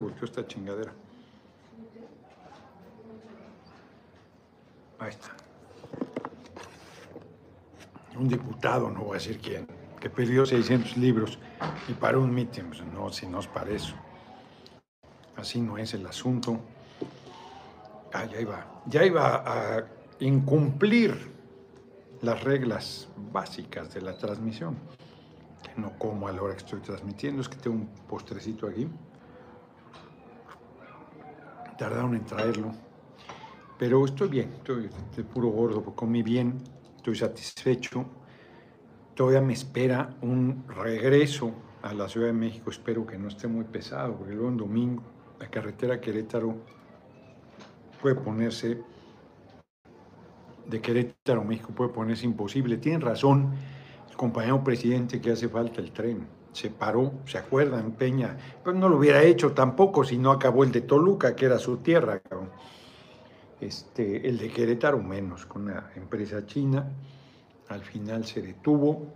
volteó esta chingadera. Ahí está. Un diputado, no voy a decir quién, que perdió 600 libros y para un mitin. Pues no, si no es para eso. Así no es el asunto. Ah, ya iba. Ya iba a incumplir las reglas básicas de la transmisión. Que no como a la hora que estoy transmitiendo, es que tengo un postrecito aquí. Tardaron en traerlo. Pero estoy bien, estoy de puro gordo, comí bien, estoy satisfecho. Todavía me espera un regreso a la Ciudad de México, espero que no esté muy pesado, porque luego en domingo la carretera Querétaro puede ponerse, de Querétaro México puede ponerse imposible. Tienen razón el compañero presidente que hace falta el tren. Se paró, ¿se acuerdan, Peña? Pues no lo hubiera hecho tampoco si no acabó el de Toluca, que era su tierra. Este, el de Querétaro menos, con una empresa china. Al final se detuvo,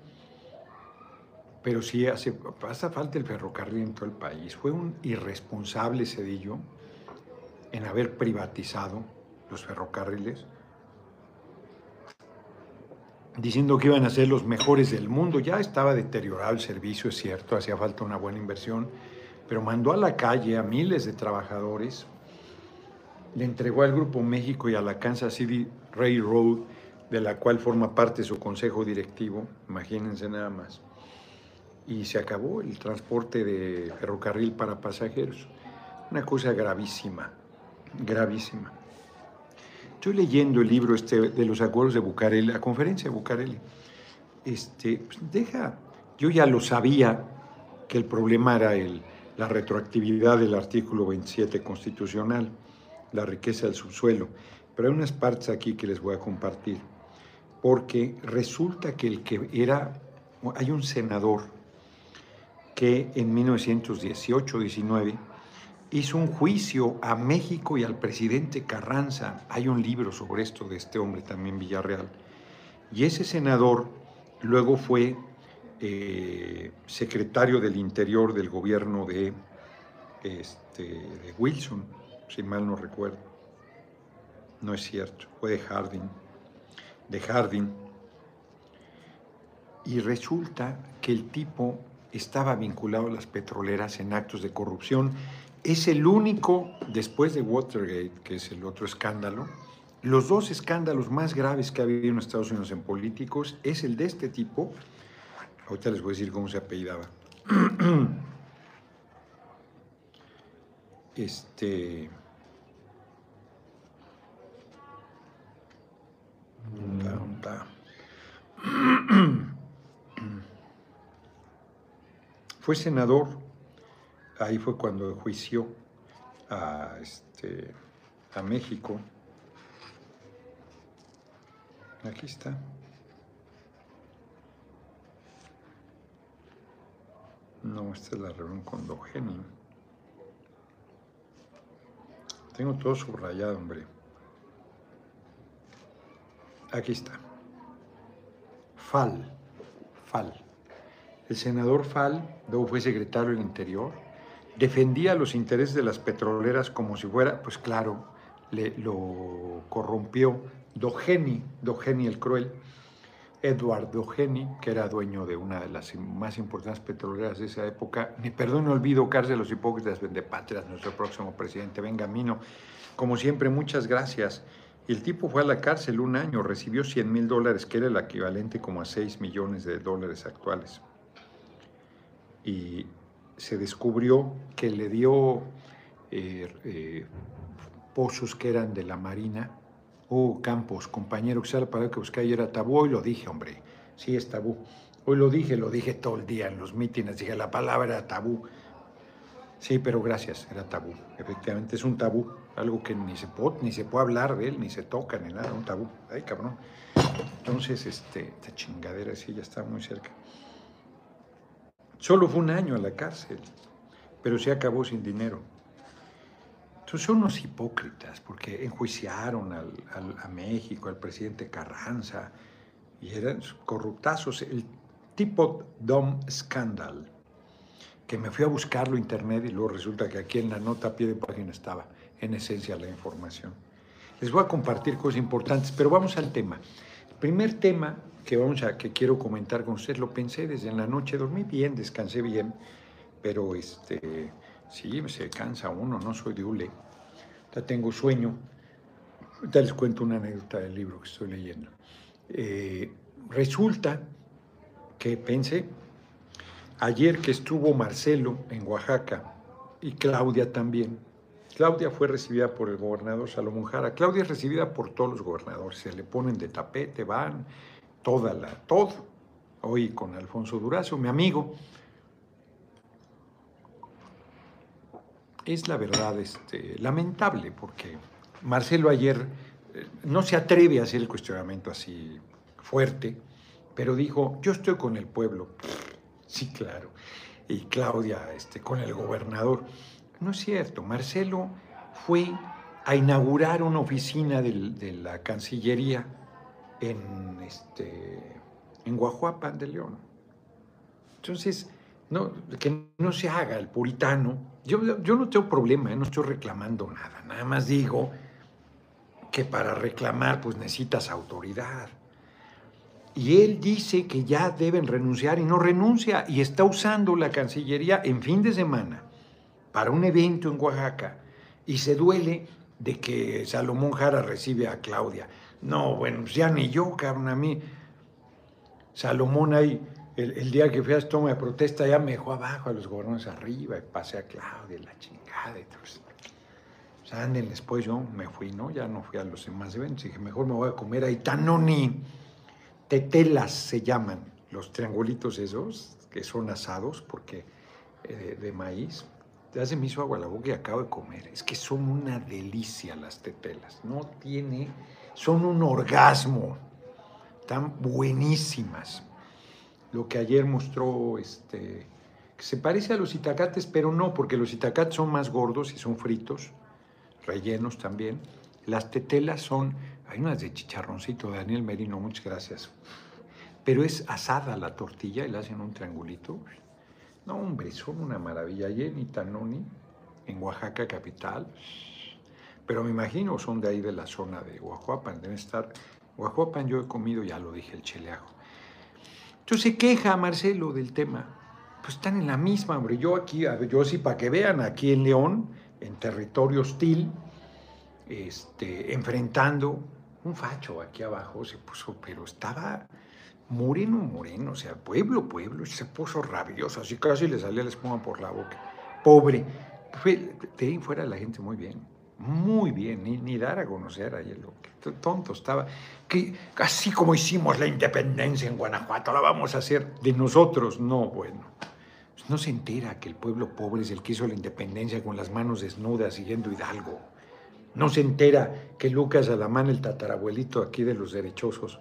pero sí hace, falta el ferrocarril en todo el país. Fue un irresponsable Cedillo en haber privatizado los ferrocarriles, diciendo que iban a ser los mejores del mundo. Ya estaba deteriorado el servicio, es cierto, hacía falta una buena inversión, pero mandó a la calle a miles de trabajadores le entregó al Grupo México y a la Kansas City Railroad, de la cual forma parte su consejo directivo, imagínense nada más. Y se acabó el transporte de ferrocarril para pasajeros. Una cosa gravísima, gravísima. Estoy leyendo el libro este de los acuerdos de Bucareli, la conferencia de Bucareli. Este, pues, deja, yo ya lo sabía que el problema era el, la retroactividad del artículo 27 constitucional la riqueza del subsuelo. Pero hay unas partes aquí que les voy a compartir, porque resulta que el que era, hay un senador que en 1918-19 hizo un juicio a México y al presidente Carranza. Hay un libro sobre esto de este hombre también, Villarreal. Y ese senador luego fue eh, secretario del Interior del gobierno de, este, de Wilson si mal no recuerdo. No es cierto, fue de Harding, de Harding. Y resulta que el tipo estaba vinculado a las petroleras en actos de corrupción. Es el único, después de Watergate, que es el otro escándalo, los dos escándalos más graves que ha habido en Estados Unidos en políticos es el de este tipo. Ahorita les voy a decir cómo se apellidaba. Este. Fue senador, ahí fue cuando juició a, este, a México. Aquí está. No, esta es la reunión con Dogeni. Tengo todo subrayado, hombre. Aquí está. Fal. Fal. El senador Fal, luego fue secretario del Interior, defendía los intereses de las petroleras como si fuera, pues claro, le, lo corrompió Dogeni, Dogeni el Cruel, Edward Dogeni, que era dueño de una de las más importantes petroleras de esa época. Ni perdón, no olvido cárcel los hipócritas patrias, nuestro próximo presidente Benjamino. Como siempre, muchas gracias. El tipo fue a la cárcel un año, recibió 100 mil dólares, que era el equivalente como a 6 millones de dólares actuales. Y se descubrió que le dio eh, eh, pozos que eran de la Marina. Oh, Campos, compañero, que la palabra que busqué ayer era tabú. Hoy lo dije, hombre. Sí, es tabú. Hoy lo dije, lo dije todo el día en los mítines. Dije, la palabra tabú. Sí, pero gracias, era tabú. Efectivamente, es un tabú algo que ni se, puede, ni se puede hablar de él, ni se toca, ni nada, un tabú. Ay, cabrón. Entonces, este, esta chingadera sí ya está muy cerca. Solo fue un año a la cárcel, pero se acabó sin dinero. Entonces son unos hipócritas, porque enjuiciaron al, a México, al presidente Carranza, y eran corruptazos, el tipo Dom Scandal. que me fui a buscarlo en internet y luego resulta que aquí en la nota a pie de página estaba en esencia la información. Les voy a compartir cosas importantes, pero vamos al tema. El primer tema que vamos a que quiero comentar con ustedes lo pensé desde en la noche, dormí bien, descansé bien, pero este sí se cansa uno, no soy de hule. Ya tengo sueño. Ahorita les cuento una anécdota del libro que estoy leyendo. Eh, resulta que pensé, ayer que estuvo Marcelo en Oaxaca y Claudia también, Claudia fue recibida por el gobernador Salomón Jara. Claudia es recibida por todos los gobernadores, se le ponen de tapete, van, toda la, todo. Hoy con Alfonso Durazo, mi amigo. Es la verdad este, lamentable porque Marcelo ayer eh, no se atreve a hacer el cuestionamiento así fuerte, pero dijo, yo estoy con el pueblo. Sí, claro. Y Claudia este, con el gobernador. No es cierto, Marcelo fue a inaugurar una oficina de la Cancillería en, este, en de León. Entonces, no, que no se haga el puritano. Yo, yo no tengo problema, ¿eh? no estoy reclamando nada, nada más digo que para reclamar pues necesitas autoridad. Y él dice que ya deben renunciar y no renuncia y está usando la Cancillería en fin de semana para un evento en Oaxaca y se duele de que Salomón Jara recibe a Claudia. No, bueno, pues ya ni yo, cabrón, a mí. Salomón ahí, el, día que fui a toma de protesta, ya me dejó abajo a los gobernadores arriba y pasé a Claudia, la chingada y todo eso. Sea, anden después yo me fui, ¿no? Ya no fui a los demás eventos. Dije, mejor me voy a comer ahí tanoni. Tetelas se llaman, los triangulitos esos, que son asados porque eh, de maíz ya se me hizo agua la boca y acabo de comer. Es que son una delicia las tetelas. No tiene, son un orgasmo. Están buenísimas. Lo que ayer mostró, este, que se parece a los itacates, pero no, porque los itacates son más gordos y son fritos, rellenos también. Las tetelas son, hay unas de chicharroncito, Daniel Merino, muchas gracias. Pero es asada la tortilla y la hacen un triangulito no, hombre, son una maravilla. Allí en Itanoni, en Oaxaca capital, pero me imagino son de ahí de la zona de Oaxapan, deben estar. Oaxapan yo he comido, ya lo dije, el cheleajo. Entonces se queja Marcelo del tema. Pues están en la misma, hombre. Yo aquí, yo sí, para que vean, aquí en León, en territorio hostil, este, enfrentando un facho aquí abajo, se puso, pero estaba moreno, moreno, o sea, pueblo, pueblo, se puso rabioso, así casi le salía la espuma por la boca. Pobre. De ahí fuera la gente muy bien, muy bien, ni, dar a conocer a lo tonto estaba. Que así como hicimos la independencia en Guanajuato, la vamos a hacer de nosotros. No, bueno. No se entera que el pueblo pobre es el que hizo la independencia con las manos desnudas siguiendo Hidalgo. No se entera que Lucas Alamán, el tatarabuelito aquí de los derechosos,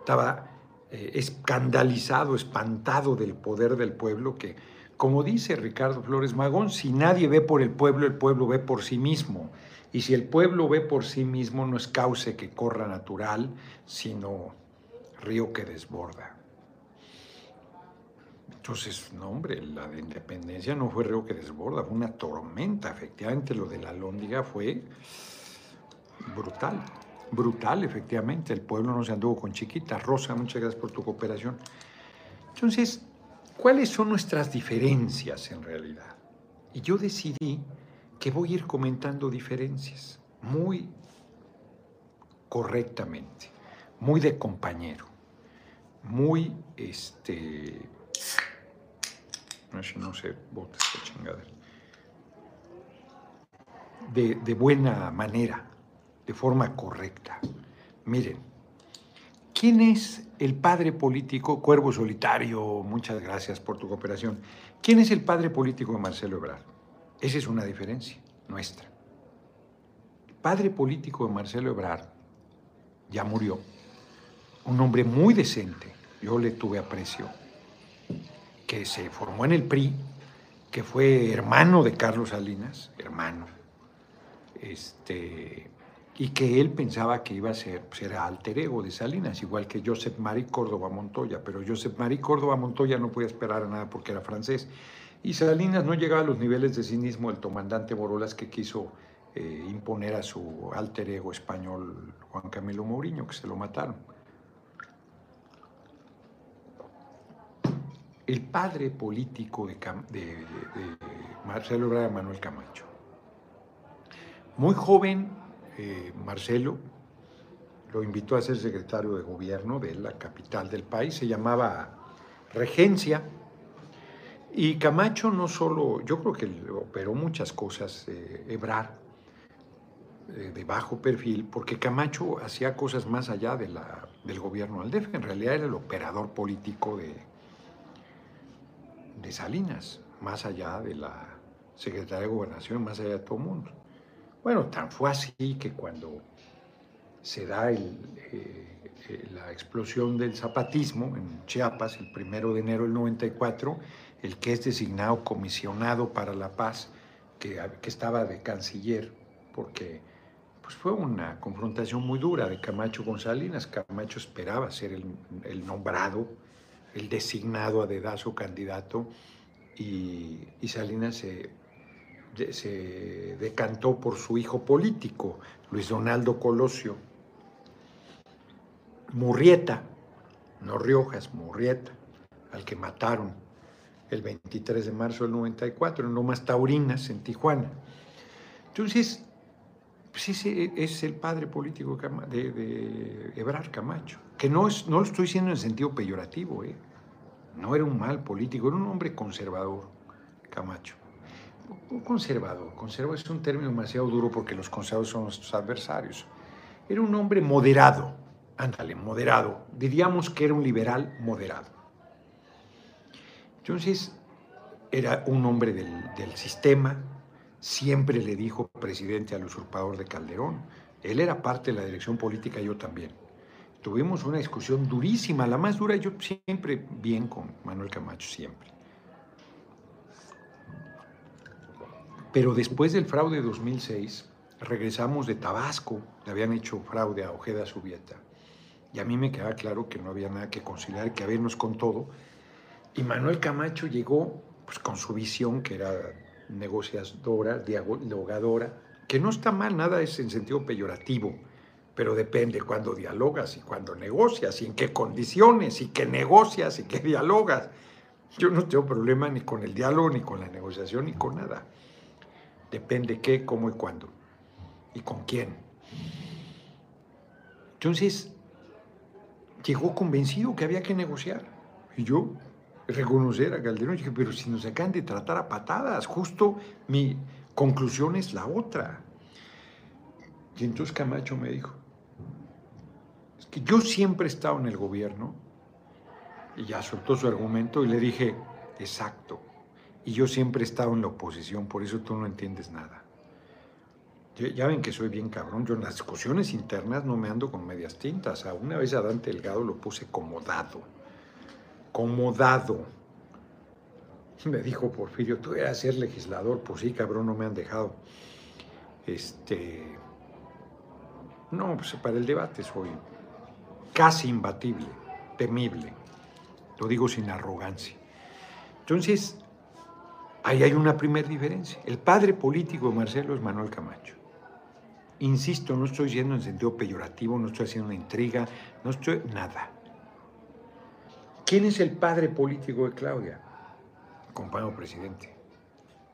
estaba eh, escandalizado, espantado del poder del pueblo, que, como dice Ricardo Flores Magón, si nadie ve por el pueblo, el pueblo ve por sí mismo. Y si el pueblo ve por sí mismo, no es cauce que corra natural, sino río que desborda. Entonces, no, hombre, la de independencia no fue río que desborda, fue una tormenta. Efectivamente, lo de la Lóndiga fue brutal brutal, efectivamente. El pueblo no se anduvo con chiquita. Rosa, muchas gracias por tu cooperación. Entonces, ¿cuáles son nuestras diferencias en realidad? Y yo decidí que voy a ir comentando diferencias muy correctamente, muy de compañero, muy, este, no sé, de chingadera, de, de buena manera de forma correcta. Miren, ¿quién es el padre político, Cuervo Solitario? Muchas gracias por tu cooperación. ¿Quién es el padre político de Marcelo Ebrard? Esa es una diferencia nuestra. Padre político de Marcelo Ebrard ya murió. Un hombre muy decente, yo le tuve aprecio, que se formó en el PRI, que fue hermano de Carlos Salinas, hermano, este, y que él pensaba que iba a ser, pues era alter ego de Salinas, igual que Joseph Marie Córdoba Montoya, pero Joseph Marie Córdoba Montoya no podía esperar a nada porque era francés. Y Salinas no llegaba a los niveles de cinismo del comandante Borolas que quiso eh, imponer a su alter ego español Juan Camilo Mourinho, que se lo mataron. El padre político de, Marcelo Ebrard Manuel Camacho. Muy joven, eh, Marcelo lo invitó a ser secretario de gobierno de la capital del país, se llamaba Regencia, y Camacho no solo, yo creo que operó muchas cosas, eh, Ebrard, eh, de bajo perfil, porque Camacho hacía cosas más allá de la, del gobierno del DF, en realidad era el operador político de, de Salinas, más allá de la Secretaría de Gobernación, más allá de todo el mundo. Bueno, tan fue así que cuando se da eh, eh, la explosión del zapatismo en Chiapas, el primero de enero del 94, el que es designado comisionado para la paz, que, estaba de canciller, porque pues fue una confrontación muy dura de Camacho con Salinas. Camacho esperaba ser el, nombrado, el designado a dedazo candidato, y, Salinas se, se decantó por su hijo político, Luis Donaldo Colosio, Murrieta, no Riojas, Murrieta, al que mataron el 23 de marzo del 94 en Lomas Taurinas, en Tijuana. Entonces, sí, sí, es el padre político de, de Ebrar Camacho, que no, es, no lo estoy diciendo en sentido peyorativo, ¿eh? no era un mal político, era un hombre conservador, Camacho. Un conservador, conservador es un término demasiado duro porque los conservadores son nuestros adversarios. Era un hombre moderado, ándale, moderado. Diríamos que era un liberal moderado. Entonces, era un hombre del, sistema, siempre le dijo presidente al usurpador de Calderón. Él era parte de la dirección política, yo también. Tuvimos una discusión durísima, la más dura, yo siempre bien con Manuel Camacho, siempre. Pero después del fraude de 2006, regresamos de Tabasco, le habían hecho fraude a Ojeda Subieta. Y a mí me quedaba claro que no había nada que conciliar, que habernos con todo. Y Manuel Camacho llegó pues, con su visión, que era negociadora, dialogadora, que no está mal, nada es en sentido peyorativo, pero depende cuándo dialogas y cuándo negocias, y en qué condiciones, y qué negocias y qué dialogas. Yo no tengo problema ni con el diálogo, ni con la negociación, ni con nada. Depende qué, cómo y cuándo, y con quién. Entonces, llegó convencido que había que negociar. Y yo reconocer a Calderón, pero si nos acaban de tratar a patadas, justo mi conclusión es la otra. Y entonces Camacho me dijo, es que yo siempre he estado en el gobierno, y ya soltó su argumento, y le dije, exacto, y yo siempre he estado en la oposición, por eso tú no entiendes nada. Ya ven que soy bien cabrón. Yo en las discusiones internas no me ando con medias tintas. A una vez a Dante Delgado lo puse como dado. Como dado. Me dijo Porfirio, tú eras ser legislador. Pues sí, cabrón, no me han dejado. Este. No, pues para el debate soy casi imbatible, temible. Lo digo sin arrogancia. Entonces, ahí hay una primera diferencia. El padre político de Marcelo es Manuel Camacho. Insisto, no estoy yendo en sentido peyorativo, no estoy haciendo una intriga, no estoy nada. ¿Quién es el padre político de Claudia? compañero presidente.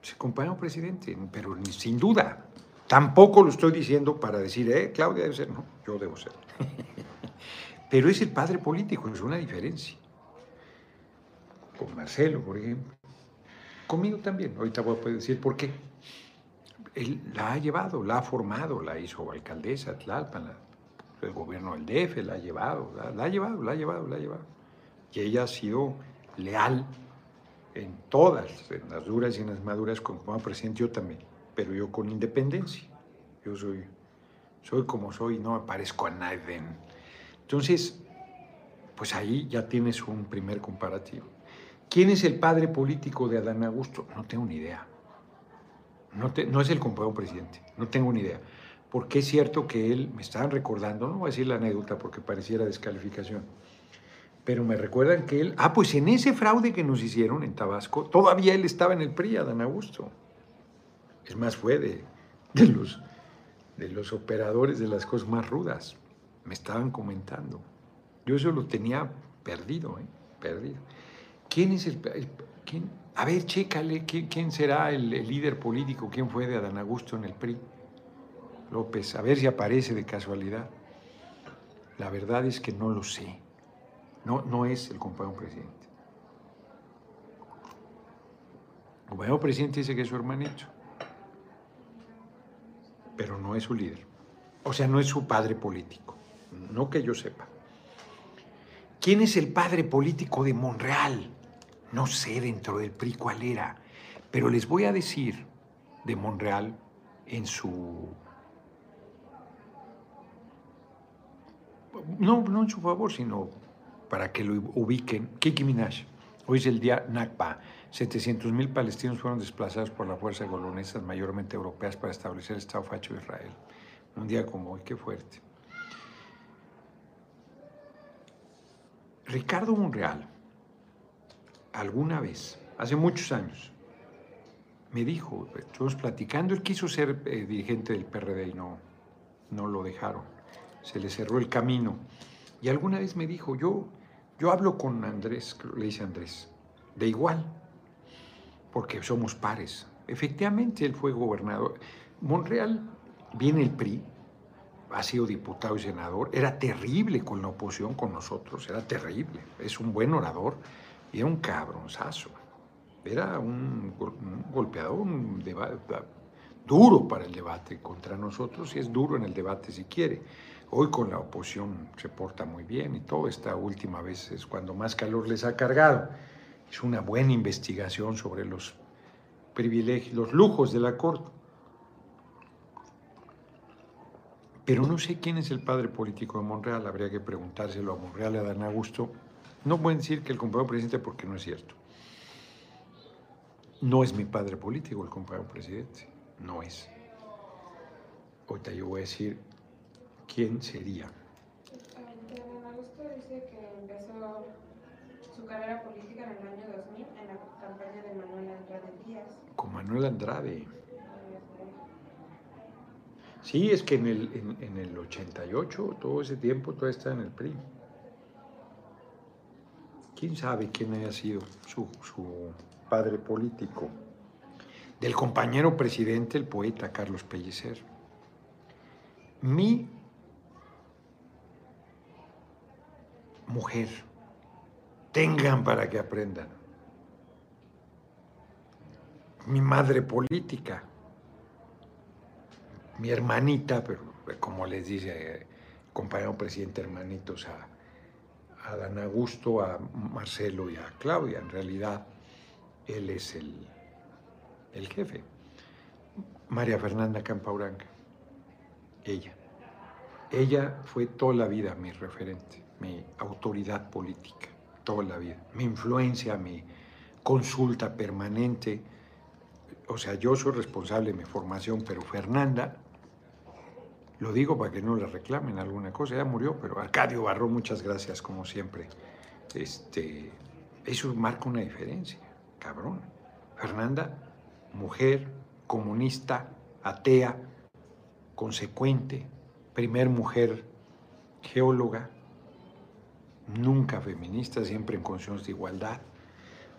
El compañero presidente, pero sin duda. Tampoco lo estoy diciendo para decir, eh, Claudia debe ser, no, yo debo ser. pero es el padre político, es una diferencia. Con Marcelo, por ejemplo. Conmigo también, ahorita voy a decir por qué él la ha llevado, la ha formado, la hizo alcaldesa Tlalpan, el gobierno del DF la ha llevado, la, ha llevado, la ha llevado, la ha llevado. Y ella ha sido leal en todas, en las duras y en las maduras, como presidente yo también, pero yo con independencia. Yo soy, soy como soy, no me parezco a nadie. Entonces, pues ahí ya tienes un primer comparativo. ¿Quién es el padre político de Adán Augusto? No tengo ni idea. No, es el compañero presidente, no tengo ni idea. Porque es cierto que él, me estaban recordando, no voy a decir la anécdota porque pareciera descalificación, Pero me recuerdan que él, ah, pues en ese fraude que nos hicieron en Tabasco, todavía él estaba en el PRI, Adán Augusto. Es más, fue de, de los, de los operadores de las cosas más rudas. Me estaban comentando. Yo eso lo tenía perdido, ¿eh? perdido. ¿Quién es el, quién? A ver, chécale, ¿quién, será el, el, líder político? ¿Quién fue de Adán Augusto en el PRI? López, a ver si aparece de casualidad. La verdad es que no lo sé. No, no es el compañero presidente. El compañero presidente dice que es su hermanito, pero no es su líder. O sea, no es su padre político, no que yo sepa. ¿Quién es el padre político de Monreal? No sé dentro del PRI cuál era, pero les voy a decir de Monreal en su... No, no en su favor, sino para que lo ubiquen. Kiki Minaj, hoy es el día Nakba. 700.000 palestinos fueron desplazados por la fuerza de mayormente europeas, para establecer el Estado facho de Israel. Un día como hoy, qué fuerte. Ricardo Monreal, alguna vez, hace muchos años, me dijo, estuvimos platicando, él quiso ser eh, dirigente del PRD y no, no lo dejaron, se le cerró el camino. Y alguna vez me dijo, yo yo hablo con Andrés, le dice Andrés, de igual, porque somos pares. Efectivamente, él fue gobernador. Monreal viene el PRI, ha sido diputado y senador, era terrible con la oposición, con nosotros, era terrible. Es un buen orador y era un cabronzazo. Era un, golpeador, un duro para el debate contra nosotros y es duro en el debate si quiere. Hoy con la oposición se porta muy bien y todo. Esta última vez es cuando más calor les ha cargado. Es una buena investigación sobre los privilegios, los lujos de la Corte. Pero no sé quién es el padre político de Monreal, habría que preguntárselo a Monreal y a Dan Augusto. No pueden decir que el compañero presidente porque no es cierto. No es mi padre político el compañero presidente, no es. Ahorita yo voy a decir ¿quién sería? En agosto dice que empezó su carrera política en el año 2000 en la campaña de Manuel Andrade Díaz. Con Manuel Andrade. Sí, es que en el, en, el 88, todo ese tiempo, todo está en el PRI. ¿Quién sabe quién haya sido su, su padre político? Del compañero presidente, el poeta Carlos Pellicer. Mi mujer. Tengan para que aprendan. Mi madre política, mi hermanita, pero como les dice compañero presidente hermanitos a, a Dan Augusto, a Marcelo y a Claudia, en realidad él es el, el jefe. María Fernanda Campauranga, ella. Ella fue toda la vida mi referente mi autoridad política toda la vida, mi influencia, mi consulta permanente. O sea, yo soy responsable de mi formación, pero Fernanda, lo digo para que no le reclamen alguna cosa, ya murió, pero Arcadio Barro, muchas gracias como siempre. Este, eso marca una diferencia, cabrón. Fernanda, mujer, comunista, atea, consecuente, primer mujer geóloga, nunca feminista, siempre en condiciones de igualdad.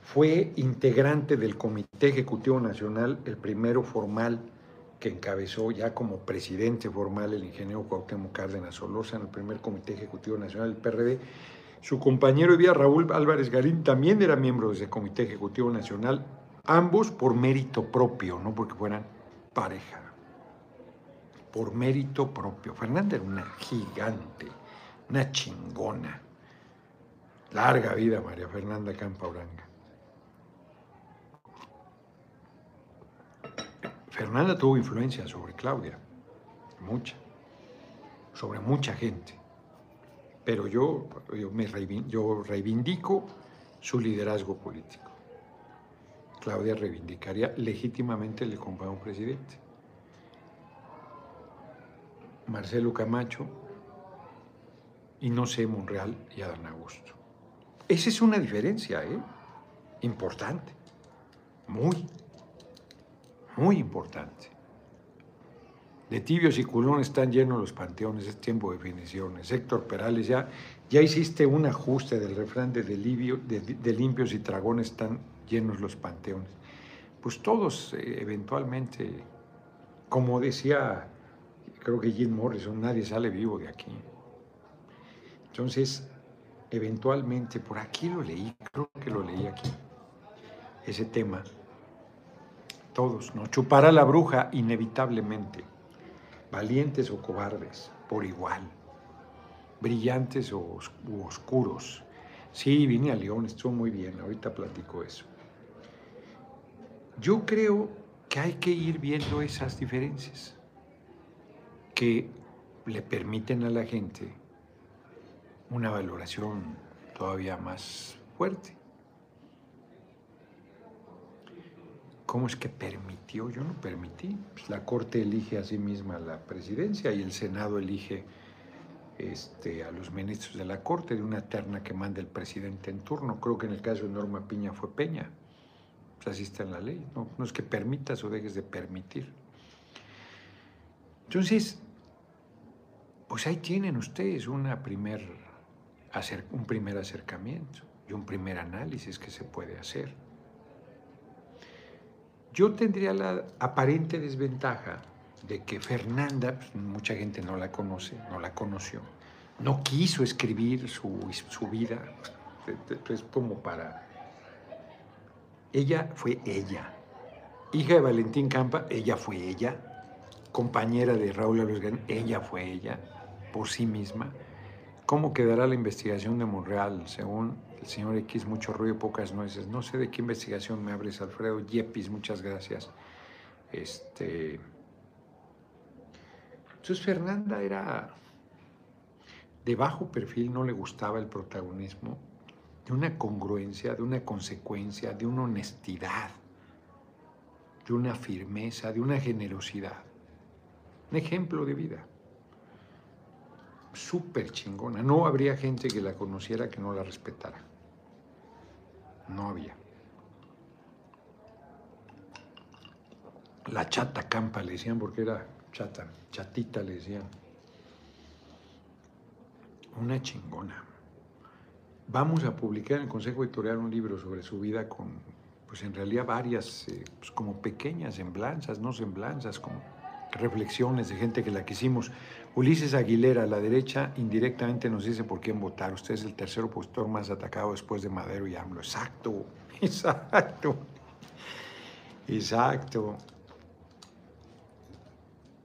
Fue integrante del Comité Ejecutivo Nacional, el primero formal que encabezó ya como presidente formal el ingeniero Cuauhtémoc Cárdenas Solosa en el primer Comité Ejecutivo Nacional del PRD. Su compañero de vida, Raúl Álvarez Garín, también era miembro de ese Comité Ejecutivo Nacional, ambos por mérito propio, no porque fueran pareja, por mérito propio. Fernanda era una gigante, una chingona Larga vida, María Fernanda Campauranga. Fernanda tuvo influencia sobre Claudia, mucha, sobre mucha gente. Pero yo, yo, me yo reivindico su liderazgo político. Claudia reivindicaría legítimamente el compañero presidente. Marcelo Camacho y no sé Monreal y Adán Augusto Esa es una diferencia, ¿eh? Importante. Muy, muy importante. De tibios y culones están llenos los panteones, es tiempo de definiciones. Héctor Perales, ya, ya hiciste un ajuste del refrán de, de, limpios y dragones están llenos los panteones. Pues todos eh, eventualmente, como decía, creo que Jim Morrison, nadie sale vivo de aquí. Entonces, eventualmente, por aquí lo leí, creo que lo leí aquí, ese tema. Todos, ¿no? Chupará la bruja inevitablemente valientes o cobardes, por igual, brillantes o oscuros. Sí, vine a León, estuvo muy bien, ahorita platico eso. Yo creo que hay que ir viendo esas diferencias que le permiten a la gente una valoración todavía más fuerte. ¿Cómo es que permitió? Yo no permití. Pues la Corte elige a sí misma la presidencia y el Senado elige este, a los ministros de la Corte de una terna que manda el presidente en turno. Creo que en el caso de Norma Piña fue Peña. Pues así está en la ley. No, es que permitas o dejes de permitir. Entonces, pues ahí tienen ustedes una primer, un primer acercamiento y un primer análisis que se puede hacer. Yo tendría la aparente desventaja de que Fernanda, pues, mucha gente no la conoce, no la conoció, no quiso escribir su, su vida, es como para... Ella fue ella, hija de Valentín Campa, ella fue ella, compañera de Raúl Alves ella fue ella, por sí misma. ¿Cómo quedará la investigación de Monreal según el señor X, mucho ruido, pocas nueces. No sé de qué investigación me abres, Alfredo Yepis, muchas gracias. Este. Entonces Fernanda era de bajo perfil, no le gustaba el protagonismo, de una congruencia, de una consecuencia, de una honestidad, de una firmeza, de una generosidad. Un ejemplo de vida. Súper chingona. No habría gente que la conociera que no la respetara. No había. La chata campa le decían porque era chata, chatita le decían. Una chingona. Vamos a publicar en el Consejo Editorial un libro sobre su vida con, pues en realidad varias, eh, pues como pequeñas semblanzas, no semblanzas, como reflexiones de gente que la quisimos. Ulises Aguilera, a la derecha, indirectamente nos dice por quién votar. Usted es el tercer opositor más atacado después de Madero y AMLO. Exacto, exacto, exacto.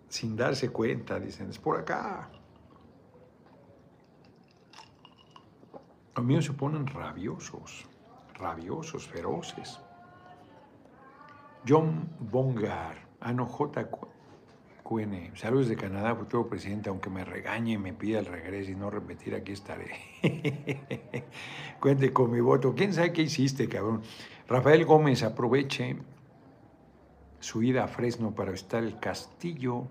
Sin darse cuenta, dicen, es por acá. Los míos se ponen rabiosos, rabiosos, feroces. John Bongar, Ano J. Saludos de Canadá, futuro presidente, aunque me regañe y me pida el regreso y no repetir, aquí estaré. Cuente con mi voto. ¿Quién sabe qué hiciste, cabrón? Rafael Gómez, aproveche su ida a Fresno para visitar el castillo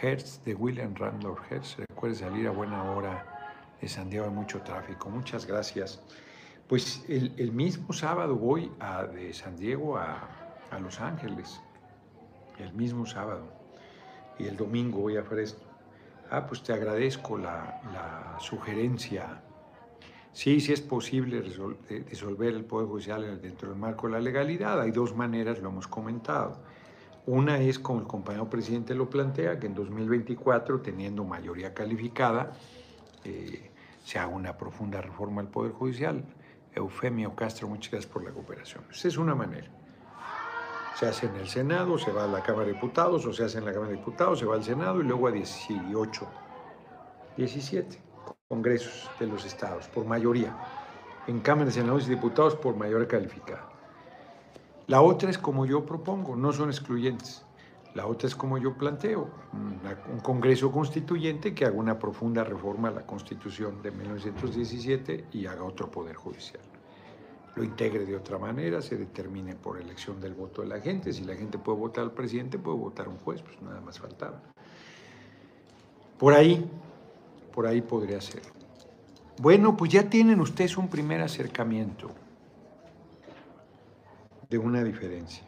Hertz de William Randolph Hertz. Recuerde salir a buena hora de San Diego, hay mucho tráfico. Muchas gracias. Pues el, mismo sábado voy a, de San Diego a, a Los Ángeles. El mismo sábado y el domingo voy a Fresno. Ah, pues te agradezco la, sugerencia. Sí, sí es posible disolver el Poder Judicial dentro del marco de la legalidad. Hay dos maneras, lo hemos comentado. Una es, como el compañero presidente lo plantea, que en 2024, teniendo mayoría calificada, eh, se haga una profunda reforma al Poder Judicial. Eufemio Castro, muchas gracias por la cooperación. Esa es una manera se hace en el Senado, se va a la Cámara de Diputados, o se hace en la Cámara de Diputados, se va al Senado y luego a 18, 17 congresos de los estados, por mayoría. En Cámaras, Senados y Diputados, por mayoría calificada. La otra es como yo propongo, no son excluyentes. La otra es como yo planteo, un Congreso Constituyente que haga una profunda reforma a la Constitución de 1917 y haga otro Poder Judicial lo integre de otra manera, se determine por elección del voto de la gente. Si la gente puede votar al presidente, puede votar un juez, pues nada más faltaba. Por ahí, por ahí podría ser. Bueno, pues ya tienen ustedes un primer acercamiento de una diferencia.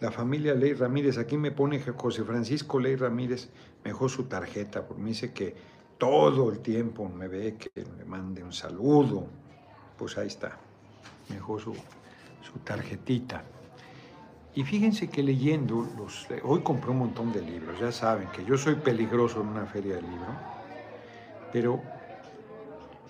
La familia Ley Ramírez, aquí me pone José Francisco Ley Ramírez, mejor su tarjeta, porque me dice que todo el tiempo me ve que me mande un saludo. Pues ahí está, mejor su, su tarjetita. Y fíjense que leyendo, los, hoy compré un montón de libros, ya saben que yo soy peligroso en una feria de libro, pero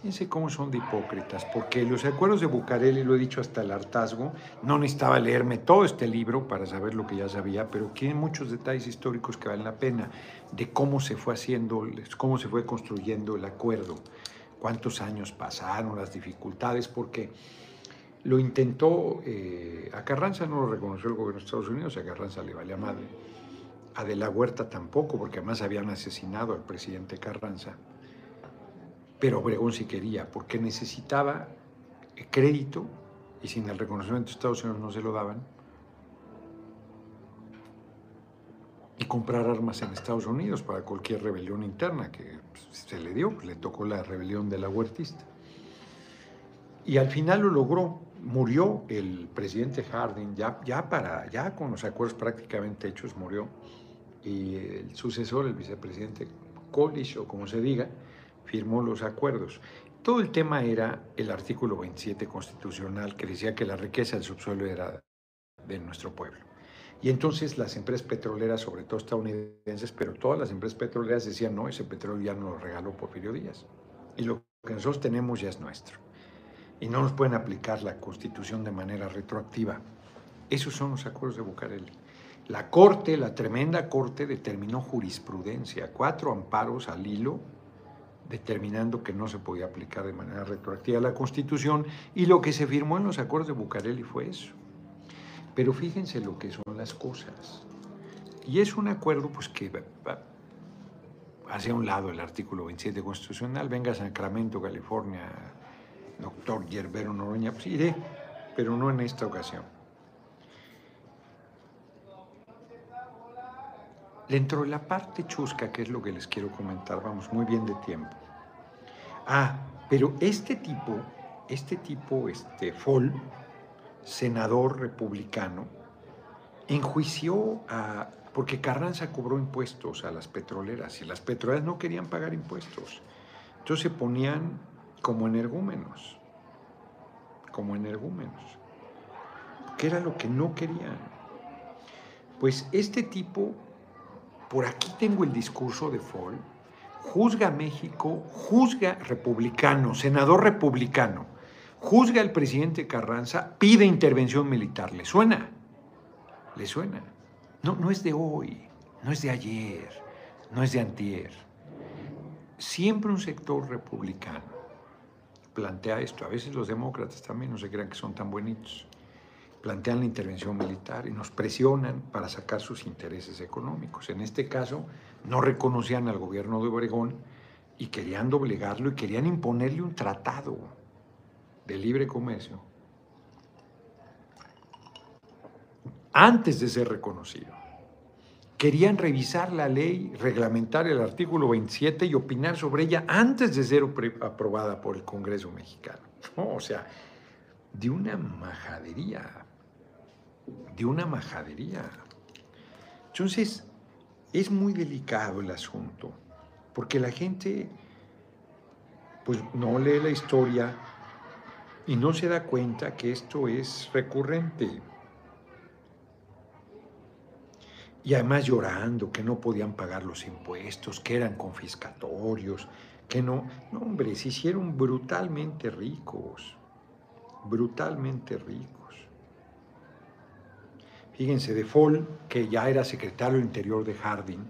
Fíjense cómo son de hipócritas, porque los acuerdos de Bucareli, lo he dicho hasta el hartazgo, no necesitaba leerme todo este libro para saber lo que ya sabía, pero tiene muchos detalles históricos que valen la pena, de cómo se fue haciendo, cómo se fue construyendo el acuerdo, cuántos años pasaron, las dificultades, porque lo intentó, eh, a Carranza no lo reconoció el gobierno de Estados Unidos, a Carranza le valía madre, a De la Huerta tampoco, porque además habían asesinado al presidente Carranza pero Obregón sí quería, porque necesitaba crédito y sin el reconocimiento de Estados Unidos no se lo daban. Y comprar armas en Estados Unidos para cualquier rebelión interna que pues, se le dio, le tocó la rebelión de la huertista. Y al final lo logró. Murió el presidente Harding, ya, ya, para, ya con los acuerdos prácticamente hechos, murió. Y el sucesor, el vicepresidente Colich, o como se diga, firmó los acuerdos. Todo el tema era el artículo 27 constitucional que decía que la riqueza del subsuelo era de nuestro pueblo. Y entonces las empresas petroleras, sobre todo estadounidenses, pero todas las empresas petroleras decían, no, ese petróleo ya nos lo regaló Porfirio Díaz. Y lo que nosotros tenemos ya es nuestro. Y no nos pueden aplicar la constitución de manera retroactiva. Esos son los acuerdos de Bucareli. La Corte, la tremenda Corte, determinó jurisprudencia, cuatro amparos al hilo determinando que no se podía aplicar de manera retroactiva la Constitución y lo que se firmó en los acuerdos de Bucareli fue eso. Pero fíjense lo que son las cosas. Y es un acuerdo pues que hacia un lado el artículo 27 constitucional, venga Sacramento, California, doctor Yerbero Noroña, pues iré, pero no en esta ocasión. Dentro de la parte chusca, que es lo que les quiero comentar, vamos muy bien de tiempo. Ah, pero este tipo, este tipo, este Fol, senador republicano, enjuició a, porque Carranza cobró impuestos a las petroleras y las petroleras no querían pagar impuestos. Entonces se ponían como energúmenos, como energúmenos, que era lo que no querían. Pues este tipo por aquí tengo el discurso de Fall, juzga a México, juzga republicano, senador republicano, juzga al presidente Carranza, pide intervención militar. ¿Le suena? ¿Le suena? No, no es de hoy, no es de ayer, no es de antier. Siempre un sector republicano plantea esto. A veces los demócratas también no se crean que son tan bonitos plantean la intervención militar y nos presionan para sacar sus intereses económicos. En este caso, no reconocían al gobierno de Obregón y querían doblegarlo y querían imponerle un tratado de libre comercio antes de ser reconocido. Querían revisar la ley, reglamentar el artículo 27 y opinar sobre ella antes de ser aprobada por el Congreso mexicano. o sea, de una majadería de una majadería. Entonces, es muy delicado el asunto, porque la gente pues no lee la historia y no se da cuenta que esto es recurrente. Y además llorando que no podían pagar los impuestos, que eran confiscatorios, que no, no hombre, se hicieron brutalmente ricos, brutalmente ricos. Fíjense, de Fall, que ya era secretario Interior de Harding,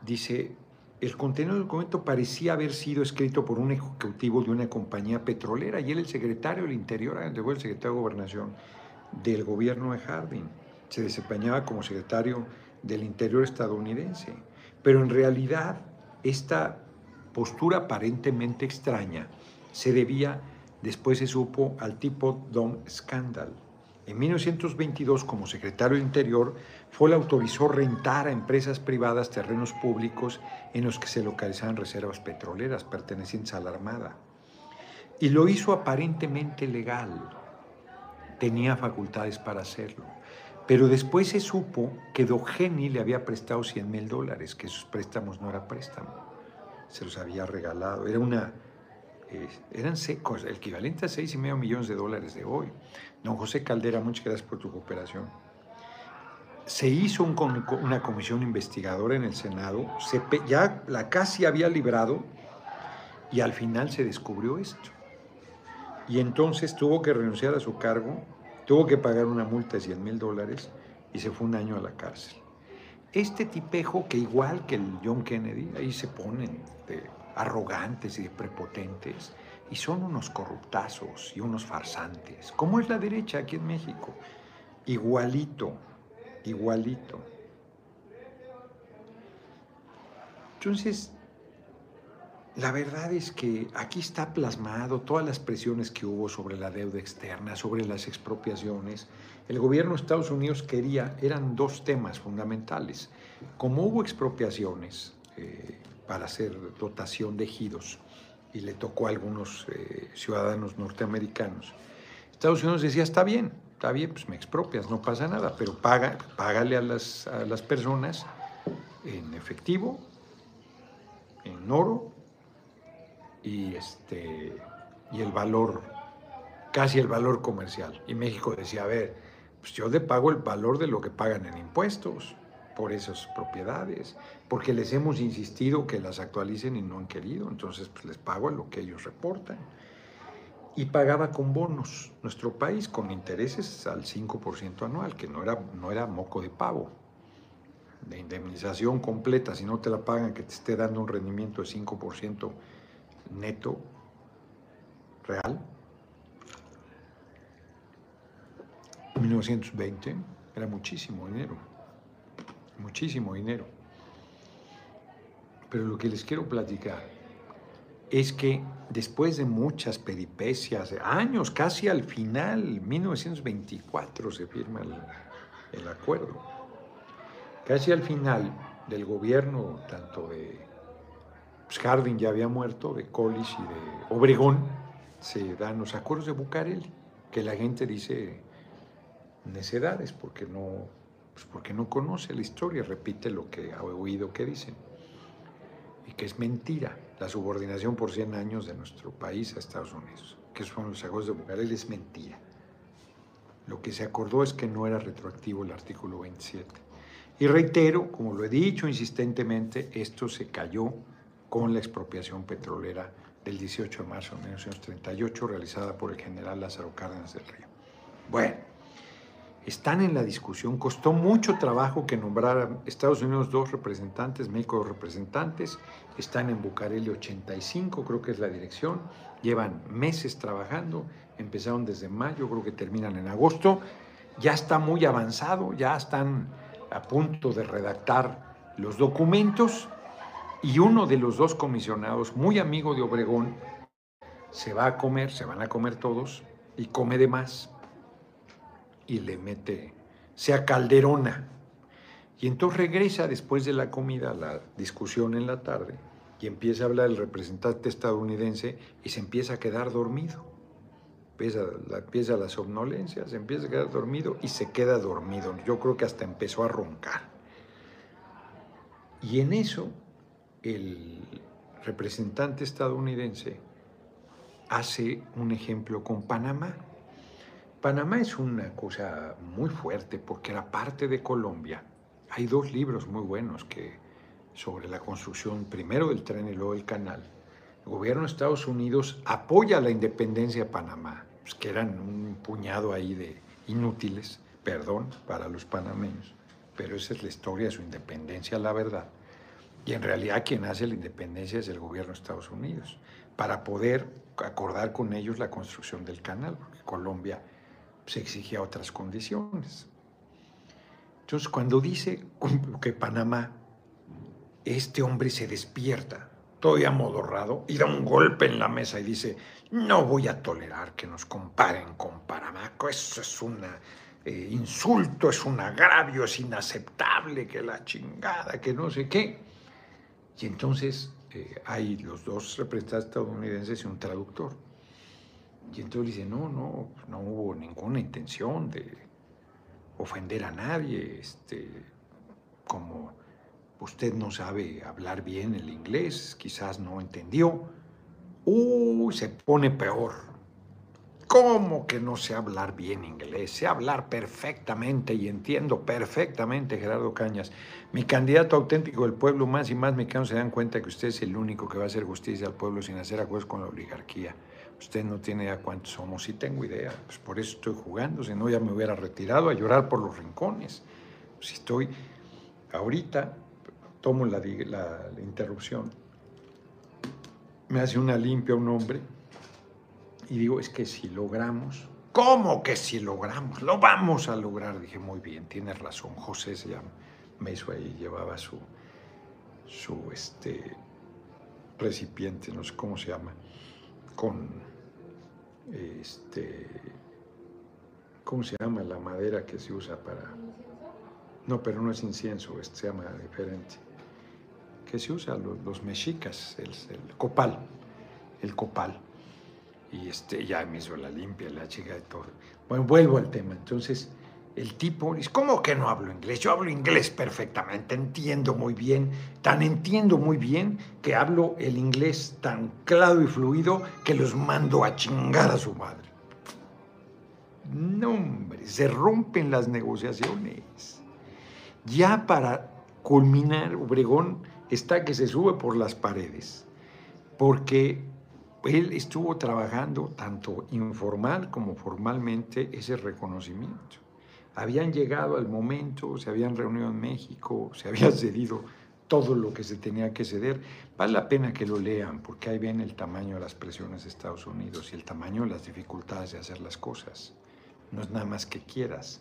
dice, el contenido del documento parecía haber sido escrito por un ejecutivo de una compañía petrolera y él el secretario del Interior, luego el secretario de Gobernación del gobierno de Harding. Se desempeñaba como secretario del Interior estadounidense. Pero en realidad esta postura aparentemente extraña se debía, después se supo, al tipo Dom Scandal En 1922, como secretario de Interior, el autorizó rentar a empresas privadas terrenos públicos en los que se localizaban reservas petroleras pertenecientes a la Armada. Y lo hizo aparentemente legal. Tenía facultades para hacerlo. Pero después se supo que Dogeni le había prestado 100 mil dólares, que sus préstamos no era préstamo, se los había regalado. Era una, eh, eran secos, el equivalente a 6 y medio millones de dólares de hoy. Don José Caldera, muchas gracias por tu cooperación. Se hizo una comisión investigadora en el Senado, se, ya la casi había librado y al final se descubrió esto. Y entonces tuvo que renunciar a su cargo Tuvo que pagar una multa de 100 mil dólares y se fue un año a la cárcel. Este tipejo que igual que el John Kennedy, ahí se ponen de arrogantes y de prepotentes y son unos corruptazos y unos farsantes. ¿Cómo es la derecha aquí en México? Igualito, igualito. Entonces, la verdad es que aquí está plasmado todas las presiones que hubo sobre la deuda externa, sobre las expropiaciones. El gobierno de Estados Unidos quería, eran dos temas fundamentales. Como hubo expropiaciones eh, para hacer dotación de ejidos y le tocó a algunos eh, ciudadanos norteamericanos, Estados Unidos decía, está bien, está bien, pues me expropias, no pasa nada, pero paga, págale a las, a las personas en efectivo, en oro y, este, y el valor, casi el valor comercial. Y México decía, a ver, pues yo le pago el valor de lo que pagan en impuestos por esas propiedades, porque les hemos insistido que las actualicen y no han querido, entonces pues les pago lo que ellos reportan. Y pagaba con bonos nuestro país, con intereses al 5% anual, que no era, no era moco de pavo, de indemnización completa, si no te la pagan, que te esté dando un rendimiento de 5% neto real. 1920 era muchísimo dinero, muchísimo dinero. Pero lo que les quiero platicar es que después de muchas peripecias, años, casi al final, 1924 se firma el, el acuerdo, casi al final del gobierno tanto de pues ya había muerto, de Collis y de Obregón, se dan los acuerdos de Bucareli, que la gente dice necedades porque no, pues porque no conoce la historia, repite lo que ha oído que dicen, y que es mentira la subordinación por 100 años de nuestro país a Estados Unidos, que son los acuerdos de Bucareli, es mentira. Lo que se acordó es que no era retroactivo el artículo 27. Y reitero, como lo he dicho insistentemente, esto se cayó con la expropiación petrolera del 18 de marzo de 1938 realizada por el general Lázaro Cárdenas del Río. Bueno, están en la discusión, costó mucho trabajo que nombraran Estados Unidos dos representantes, México dos representantes, están en Bucareli 85, creo que es la dirección, llevan meses trabajando, empezaron desde mayo, creo que terminan en agosto, ya está muy avanzado, ya están a punto de redactar los documentos y uno de los dos comisionados, muy amigo de Obregón, se va a comer, se van a comer todos, y come de más. Y le mete, se calderona. Y entonces regresa después de la comida, la discusión en la tarde, y empieza a hablar el representante estadounidense y se empieza a quedar dormido. Empieza la, empieza la somnolencia, se empieza a quedar dormido y se queda dormido. Yo creo que hasta empezó a roncar. Y en eso el representante estadounidense hace un ejemplo con Panamá. Panamá es una cosa muy fuerte porque era parte de Colombia. Hay dos libros muy buenos que, sobre la construcción primero del tren y luego del canal. El gobierno de Estados Unidos apoya la independencia de Panamá, pues, que eran un puñado ahí de inútiles, perdón para los panameños, pero esa es la historia de su independencia, la verdad. Y en realidad quien hace la independencia es el gobierno de Estados Unidos, para poder acordar con ellos la construcción del canal, porque Colombia se exigía otras condiciones. Entonces, cuando dice que Panamá, este hombre se despierta todavía modorrado, y da un golpe en la mesa y dice, no voy a tolerar que nos comparen con Paramaco, eso es un eh, insulto, es un agravio, es inaceptable, que la chingada, que no sé qué. Y entonces eh, hay los dos representantes estadounidenses y un traductor. Y entonces dice, no, no, no hubo ninguna intención de ofender a nadie, este, como usted no sabe hablar bien el inglés, quizás no entendió. Uy, se pone peor. ¿Cómo que no sé hablar bien inglés? Sé hablar perfectamente y entiendo perfectamente, Gerardo Cañas. Mi candidato auténtico del pueblo, más y más mexicanos se dan cuenta que usted es el único que va a hacer justicia al pueblo sin hacer acuerdos con la oligarquía. Usted no tiene idea cuántos somos. Sí tengo idea, pues por eso estoy jugando, si no ya me hubiera retirado a llorar por los rincones. Si estoy ahorita, tomo la, la, interrupción, me hace una limpia un hombre y digo, es que si logramos, ¿cómo que si logramos? Lo vamos a lograr. Dije, muy bien, tiene razón, José se llama, me hizo ahí, llevaba su, su este, recipiente, no sé cómo se llama con, este, ¿cómo se llama la madera que se usa para... No, pero no es incienso, este se llama diferente. Que se usa los mexicas, el, copal, el copal. Y este, ya me hizo la limpia, la chica de todo. Bueno, vuelvo al tema. Entonces, el tipo dice, ¿cómo que no hablo inglés? Yo hablo inglés perfectamente, entiendo muy bien, tan entiendo muy bien que hablo el inglés tan claro y fluido que los mando a chingar a su madre. No, hombre, se rompen las negociaciones. Ya para culminar, Obregón está que se sube por las paredes, porque él estuvo trabajando tanto informal como formalmente ese reconocimiento habían llegado al momento, se habían reunido en México, se había cedido todo lo que se tenía que ceder. Vale la pena que lo lean, porque ahí ven el tamaño de las presiones de Estados Unidos y el tamaño de las dificultades de hacer las cosas. No es nada más que quieras.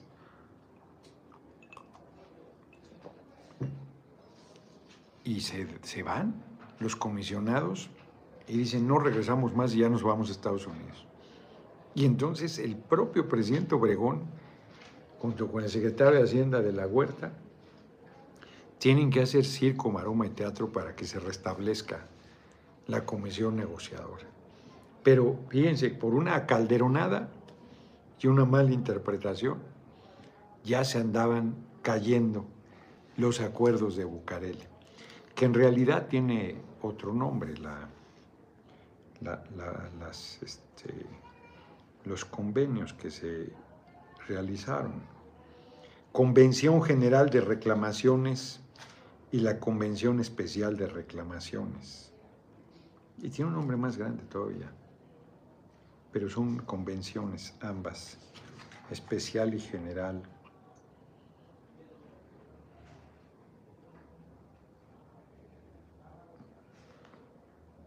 Y se, se van los comisionados y dicen, no regresamos más y ya nos vamos a Estados Unidos. Y entonces el propio presidente Obregón junto con el secretario de Hacienda de la Huerta, tienen que hacer circo, maroma y teatro para que se restablezca la comisión negociadora. Pero fíjense, por una calderonada y una mala interpretación, ya se andaban cayendo los acuerdos de Bucareli, que en realidad tiene otro nombre, la, las, este, los convenios que se realizaron. Convención General de Reclamaciones y la Convención Especial de Reclamaciones. Y tiene un nombre más grande todavía, pero son convenciones ambas, especial y general.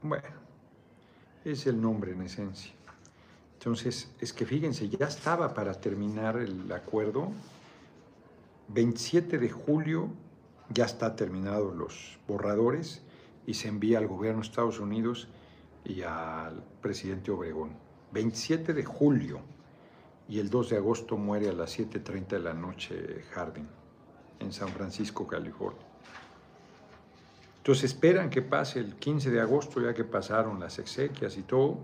Bueno, es el nombre en esencia. Entonces, es que fíjense, ya estaba para terminar el acuerdo. 27 de julio ya está terminado los borradores y se envía al gobierno de Estados Unidos y al presidente Obregón. 27 de julio y el 2 de agosto muere a las 7.30 de la noche Harding en San Francisco, California. Entonces esperan que pase el 15 de agosto, ya que pasaron las exequias y todo,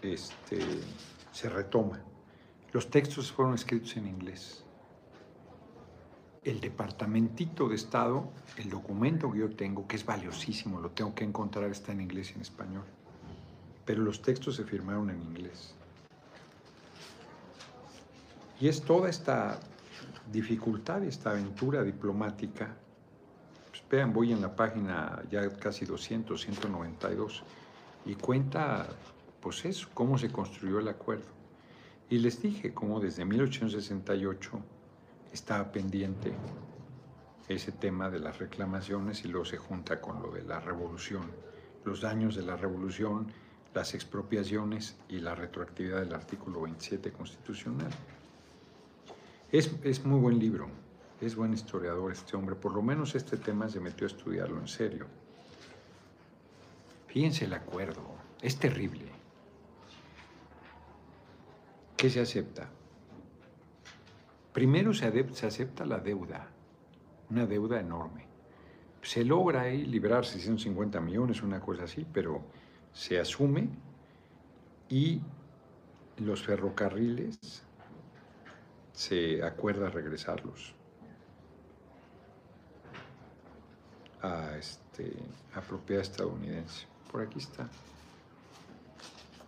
este, se retoma. Los textos fueron escritos en inglés. El departamentito de Estado, el documento que yo tengo, que es valiosísimo, lo tengo que encontrar, está en inglés y en español. Pero los textos se firmaron en inglés. Y es toda esta dificultad, esta aventura diplomática. Vean, voy en la página ya casi 200, 192, y cuenta pues eso, cómo se construyó el acuerdo. Y les dije cómo desde 1868 estaba pendiente ese tema de las reclamaciones y luego se junta con lo de la revolución, los daños de la revolución, las expropiaciones y la retroactividad del artículo 27 constitucional. Es, es muy buen libro, es buen historiador este hombre, por lo menos este tema se metió a estudiarlo en serio. Fíjense el acuerdo, es terrible. ¿Qué se acepta? Primero se, acepta la deuda, una deuda enorme. Se logra ahí liberar 650 millones, una cosa así, pero se asume y los ferrocarriles se acuerda regresarlos este, a propiedad estadounidense. Por aquí está.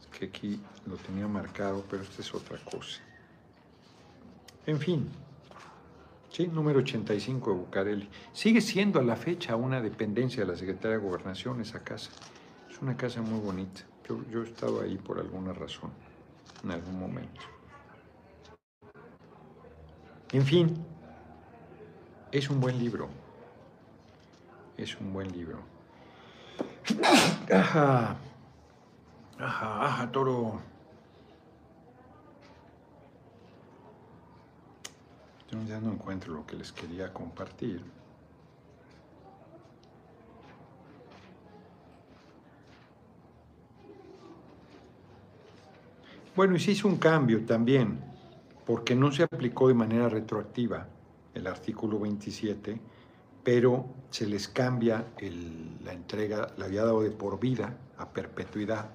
Es que aquí lo tenía marcado, pero esta es otra cosa. En fin, sí, número 85 de Bucareli. Sigue siendo a la fecha una dependencia de la Secretaría de Gobernación esa casa. Es una casa muy bonita. Yo, yo he estado ahí por alguna razón, en algún momento. En fin, es un buen libro. Es un buen libro. Ajá. Ajá, ajá, toro. Yo ya no encuentro lo que les quería compartir. Bueno, y se hizo un cambio también, porque no se aplicó de manera retroactiva el artículo 27, pero se les cambia la entrega, la había dado de por vida a perpetuidad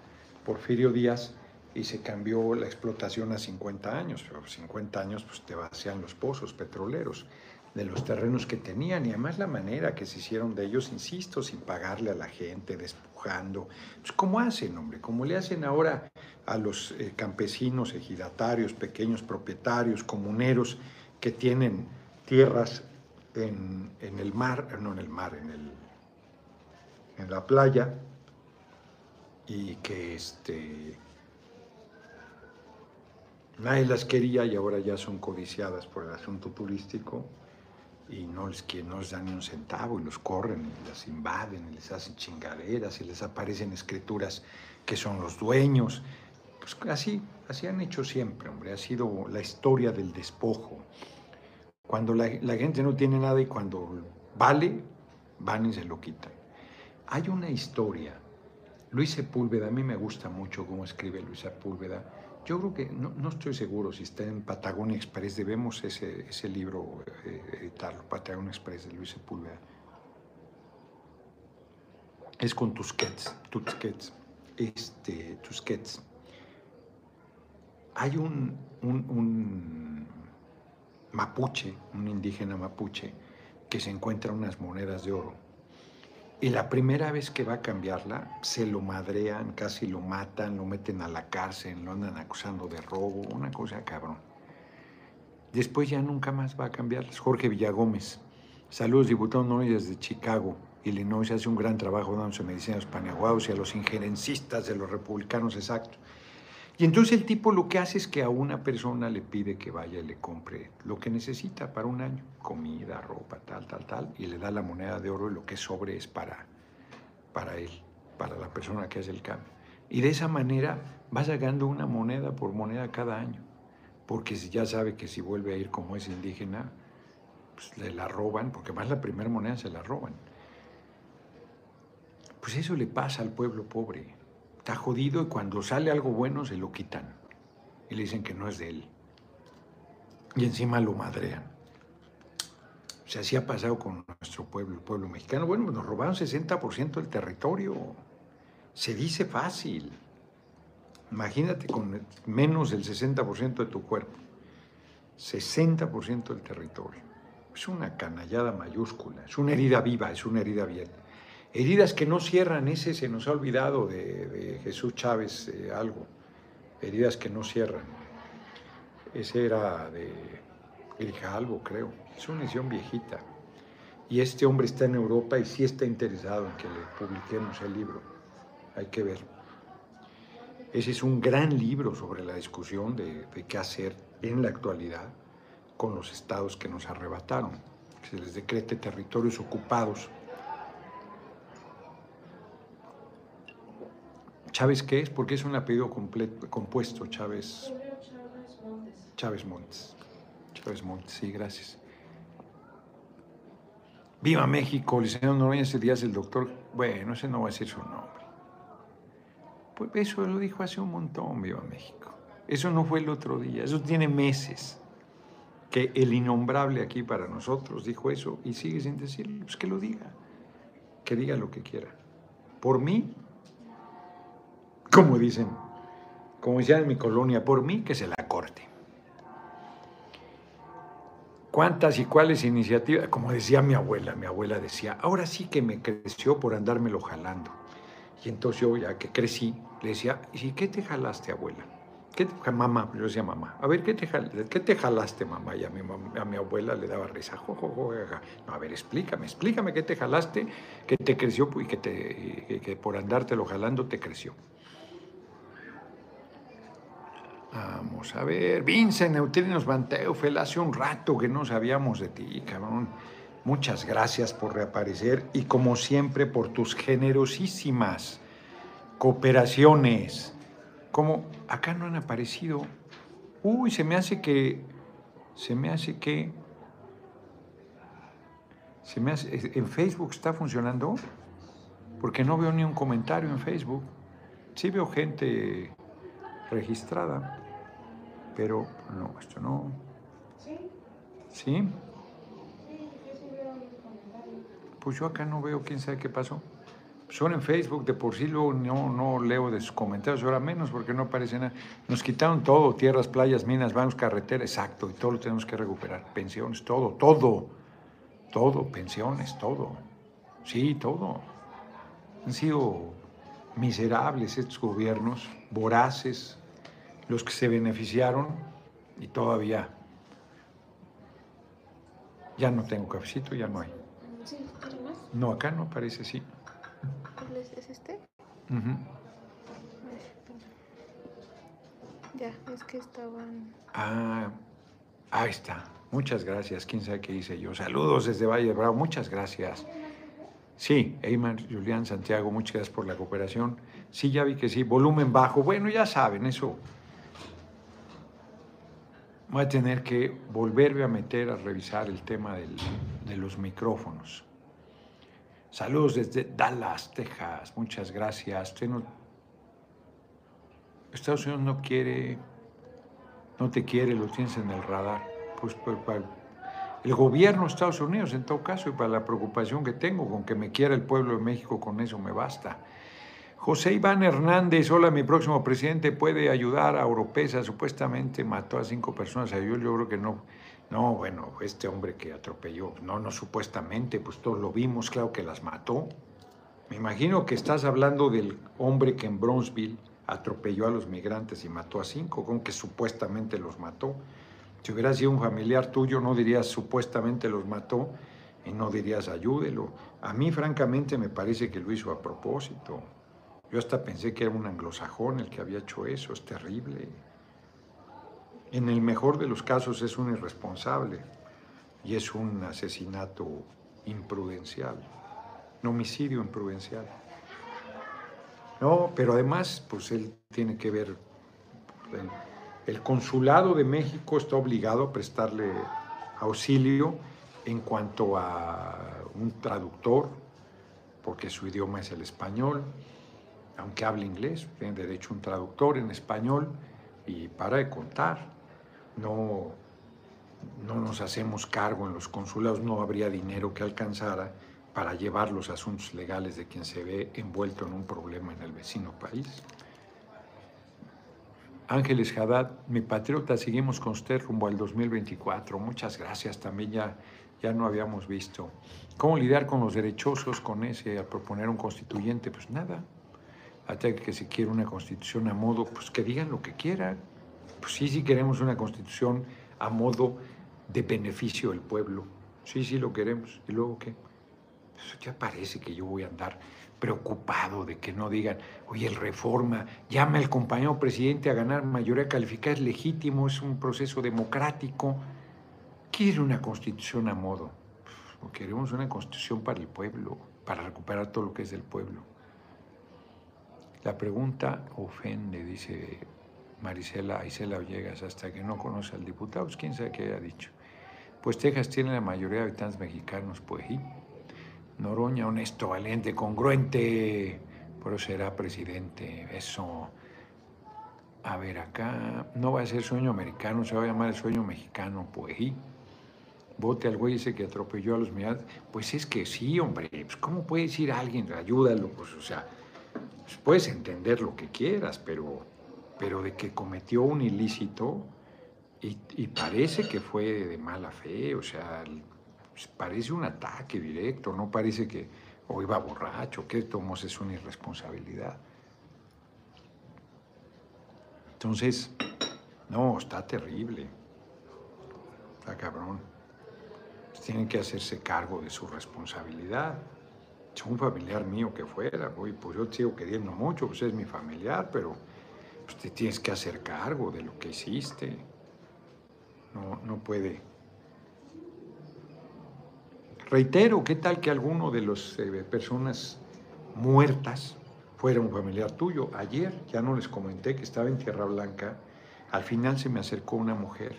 Porfirio Díaz y se cambió la explotación a 50 años, pero 50 años pues te vacían los pozos petroleros de los terrenos que tenían y además la manera que se hicieron de ellos, insisto, sin pagarle a la gente, despujando. Pues ¿cómo hacen, hombre? Como le hacen ahora a los eh, campesinos, ejidatarios, pequeños propietarios, comuneros que tienen tierras en, el mar, no en el mar, en, el, en la playa y que este, nadie las quería y ahora ya son codiciadas por el asunto turístico y no les, que no les dan ni un centavo y los corren y las invaden y les hacen chingaderas y les aparecen escrituras que son los dueños. Pues así, así han hecho siempre, hombre, ha sido la historia del despojo. Cuando la, gente no tiene nada y cuando vale, van y se lo quitan. Hay una historia, Luis Sepúlveda, a mí me gusta mucho cómo escribe Luis Sepúlveda, yo creo que, no, estoy seguro si está en Patagonia Express, debemos ese, ese libro eh, editarlo, Patagonia Express de Luis Sepúlveda. Es con Tusquets, Tusquets, este, Tusquets. Hay un, un, un mapuche, un indígena mapuche, que se encuentra unas monedas de oro y la primera vez que va a cambiarla, se lo madrean, casi lo matan, lo meten a la cárcel, lo andan acusando de robo, una cosa cabrón. Después ya nunca más va a cambiarlas. Jorge Villagómez. Saludos, diputado Noy desde Chicago, Illinois. Hace un gran trabajo dándose medicina a los paneaguados y a los injerencistas de los republicanos, exacto. Y entonces el tipo lo que hace es que a una persona le pide que vaya y le compre lo que necesita para un año, comida, ropa, tal, tal, tal, y le da la moneda de oro y lo que sobre es para, para él, para la persona que hace el cambio. Y de esa manera va sacando una moneda por moneda cada año, porque ya sabe que si vuelve a ir como es indígena, pues le la roban, porque más la primera moneda se la roban. Pues eso le pasa al pueblo pobre está jodido y cuando sale algo bueno se lo quitan y le dicen que no es de él. Y encima lo madrean. O sea, así ha pasado con nuestro pueblo, el pueblo mexicano. Bueno, nos robaron 60% del territorio. Se dice fácil. Imagínate con menos del 60% de tu cuerpo. 60% del territorio. Es una canallada mayúscula, es una herida viva, es una herida abierta. Heridas que no cierran, ese se nos ha olvidado de, Jesús Chávez eh, algo. Heridas que no cierran. Ese era de Grijalvo, creo. Es una edición viejita. Y este hombre está en Europa y sí está interesado en que le publiquemos el libro. Hay que ver. Ese es un gran libro sobre la discusión de, de qué hacer en la actualidad con los estados que nos arrebataron. Que se les decrete territorios ocupados ¿Chávez qué es? Porque es un apellido compuesto, Chávez. Chávez Montes. Chávez Montes, sí, gracias. Viva México, licenciado Noroña ese día es el doctor. Bueno, ese no va a decir su nombre. Pues eso lo dijo hace un montón, Viva México. Eso no fue el otro día, eso tiene meses que el innombrable aquí para nosotros dijo eso y sigue sin decirlo. Pues que lo diga, que diga lo que quiera. Por mí, como dicen, como decían en mi colonia, por mí que se la corte. ¿Cuántas y cuáles iniciativas? Como decía mi abuela, mi abuela decía, ahora sí que me creció por andármelo jalando. Y entonces yo ya que crecí, le decía, ¿y qué te jalaste, abuela? ¿Qué mamá, yo decía mamá, a ver, ¿qué te, ¿qué te jalaste, mamá? Y a mi, abuela le daba risa. no, a ver, explícame, explícame qué te jalaste, que te creció y que por andártelo jalando te creció. Vamos a ver, Vincent Neutrinos Banteufel, hace un rato que no sabíamos de ti, cabrón. Muchas gracias por reaparecer y como siempre por tus generosísimas cooperaciones como acá no han aparecido. Uy, se me hace que, se me hace que, se me hace, en Facebook está funcionando, porque no veo ni un comentario en Facebook. Sí veo gente registrada, pero no, esto no. ¿Sí? ¿Sí? Pues yo acá no veo, quién sabe qué pasó son en Facebook, de por sí luego no, no leo de sus comentarios, ahora menos porque no aparece nada. Nos quitaron todo, tierras, playas, minas, bancos, carreteras, exacto, y todo lo tenemos que recuperar. Pensiones, todo, todo, todo, pensiones, todo. Sí, todo. Han sido miserables estos gobiernos, voraces, los que se beneficiaron y todavía ya no tengo cafecito, ya no hay. No, acá no parece, sí. ¿Es este? Ya, es que estaban... Ah, ahí está. Muchas gracias. ¿Quién sabe qué hice yo? Saludos desde Valle de Bravo. Muchas gracias. Sí, Eymar, Julián, Santiago, muchas gracias por la cooperación. Sí, ya vi que sí. Volumen bajo. Bueno, ya saben, eso. Voy a tener que volverme a meter a revisar el tema de los micrófonos. Saludos desde Dallas, Texas. Muchas gracias. Estados Unidos no quiere, no te quiere, lo tienes en el radar. Pues, pues el gobierno de Estados Unidos, en todo caso, y para la preocupación que tengo con que me quiera el pueblo de México, con eso me basta. José Iván Hernández, hola, mi próximo presidente puede ayudar a Oropesa, supuestamente mató a cinco personas, yo, yo creo que no no, bueno, este hombre que atropelló, no, no supuestamente, pues todos lo vimos, claro que las mató. Me imagino que estás hablando del hombre que en Bronzeville atropelló a los migrantes y mató a cinco, con que supuestamente los mató. Si hubiera sido un familiar tuyo, no dirías supuestamente los mató y no dirías ayúdelo. A mí, francamente, me parece que lo hizo a propósito. Yo hasta pensé que era un anglosajón el que había hecho eso, es terrible en el mejor de los casos es un irresponsable y es un asesinato imprudencial, un homicidio imprudencial. No, pero además, pues él tiene que ver, el, consulado de México está obligado a prestarle auxilio en cuanto a un traductor, porque su idioma es el español, aunque hable inglés, tiene derecho a un traductor en español y para de contar no, no nos hacemos cargo en los consulados, no habría dinero que alcanzara para llevar los asuntos legales de quien se ve envuelto en un problema en el vecino país. Ángeles Haddad, mi patriota, seguimos con usted rumbo al 2024. Muchas gracias, también ya, ya no habíamos visto. ¿Cómo lidiar con los derechosos con ese a proponer un constituyente? Pues nada, hasta que se quiere una constitución a modo, pues que digan lo que quieran pues sí, sí queremos una constitución a modo de beneficio del pueblo. Sí, sí lo queremos. ¿Y luego qué? Pues ya parece que yo voy a andar preocupado de que no digan, oye, el reforma, llame al compañero presidente a ganar mayoría calificada, es legítimo, es un proceso democrático. Quiere una constitución a modo. Pues, queremos una constitución para el pueblo, para recuperar todo lo que es del pueblo. La pregunta ofende, dice Marisela Isela Villegas, hasta que no conoce al diputado, pues quién sabe qué haya dicho. Pues Texas tiene la mayoría de habitantes mexicanos, pues. Noroña, honesto, valiente, congruente. pero será presidente. Eso, a ver, acá no va a ser sueño americano, se va a llamar el sueño mexicano, pues. ¿y? Vote al güey ese que atropelló a los migrantes. Pues es que sí, hombre, pues ¿cómo puede decir alguien, ayúdalo? Pues, o sea, puedes entender lo que quieras, pero, pero de que cometió un ilícito y, y parece que fue de mala fe, o sea, pues parece un ataque directo, no parece que o iba borracho, que tomos es una irresponsabilidad. Entonces, no, está terrible, está cabrón. Tienen que hacerse cargo de su responsabilidad. Un familiar mío que fuera, pues yo sigo queriendo mucho, pues es mi familiar, pero pues te tienes que hacer cargo de lo que hiciste. No, no puede Reitero, ¿qué tal que alguno de las eh, personas muertas fuera un familiar tuyo? Ayer ya no les comenté que estaba en Tierra Blanca. Al final se me acercó una mujer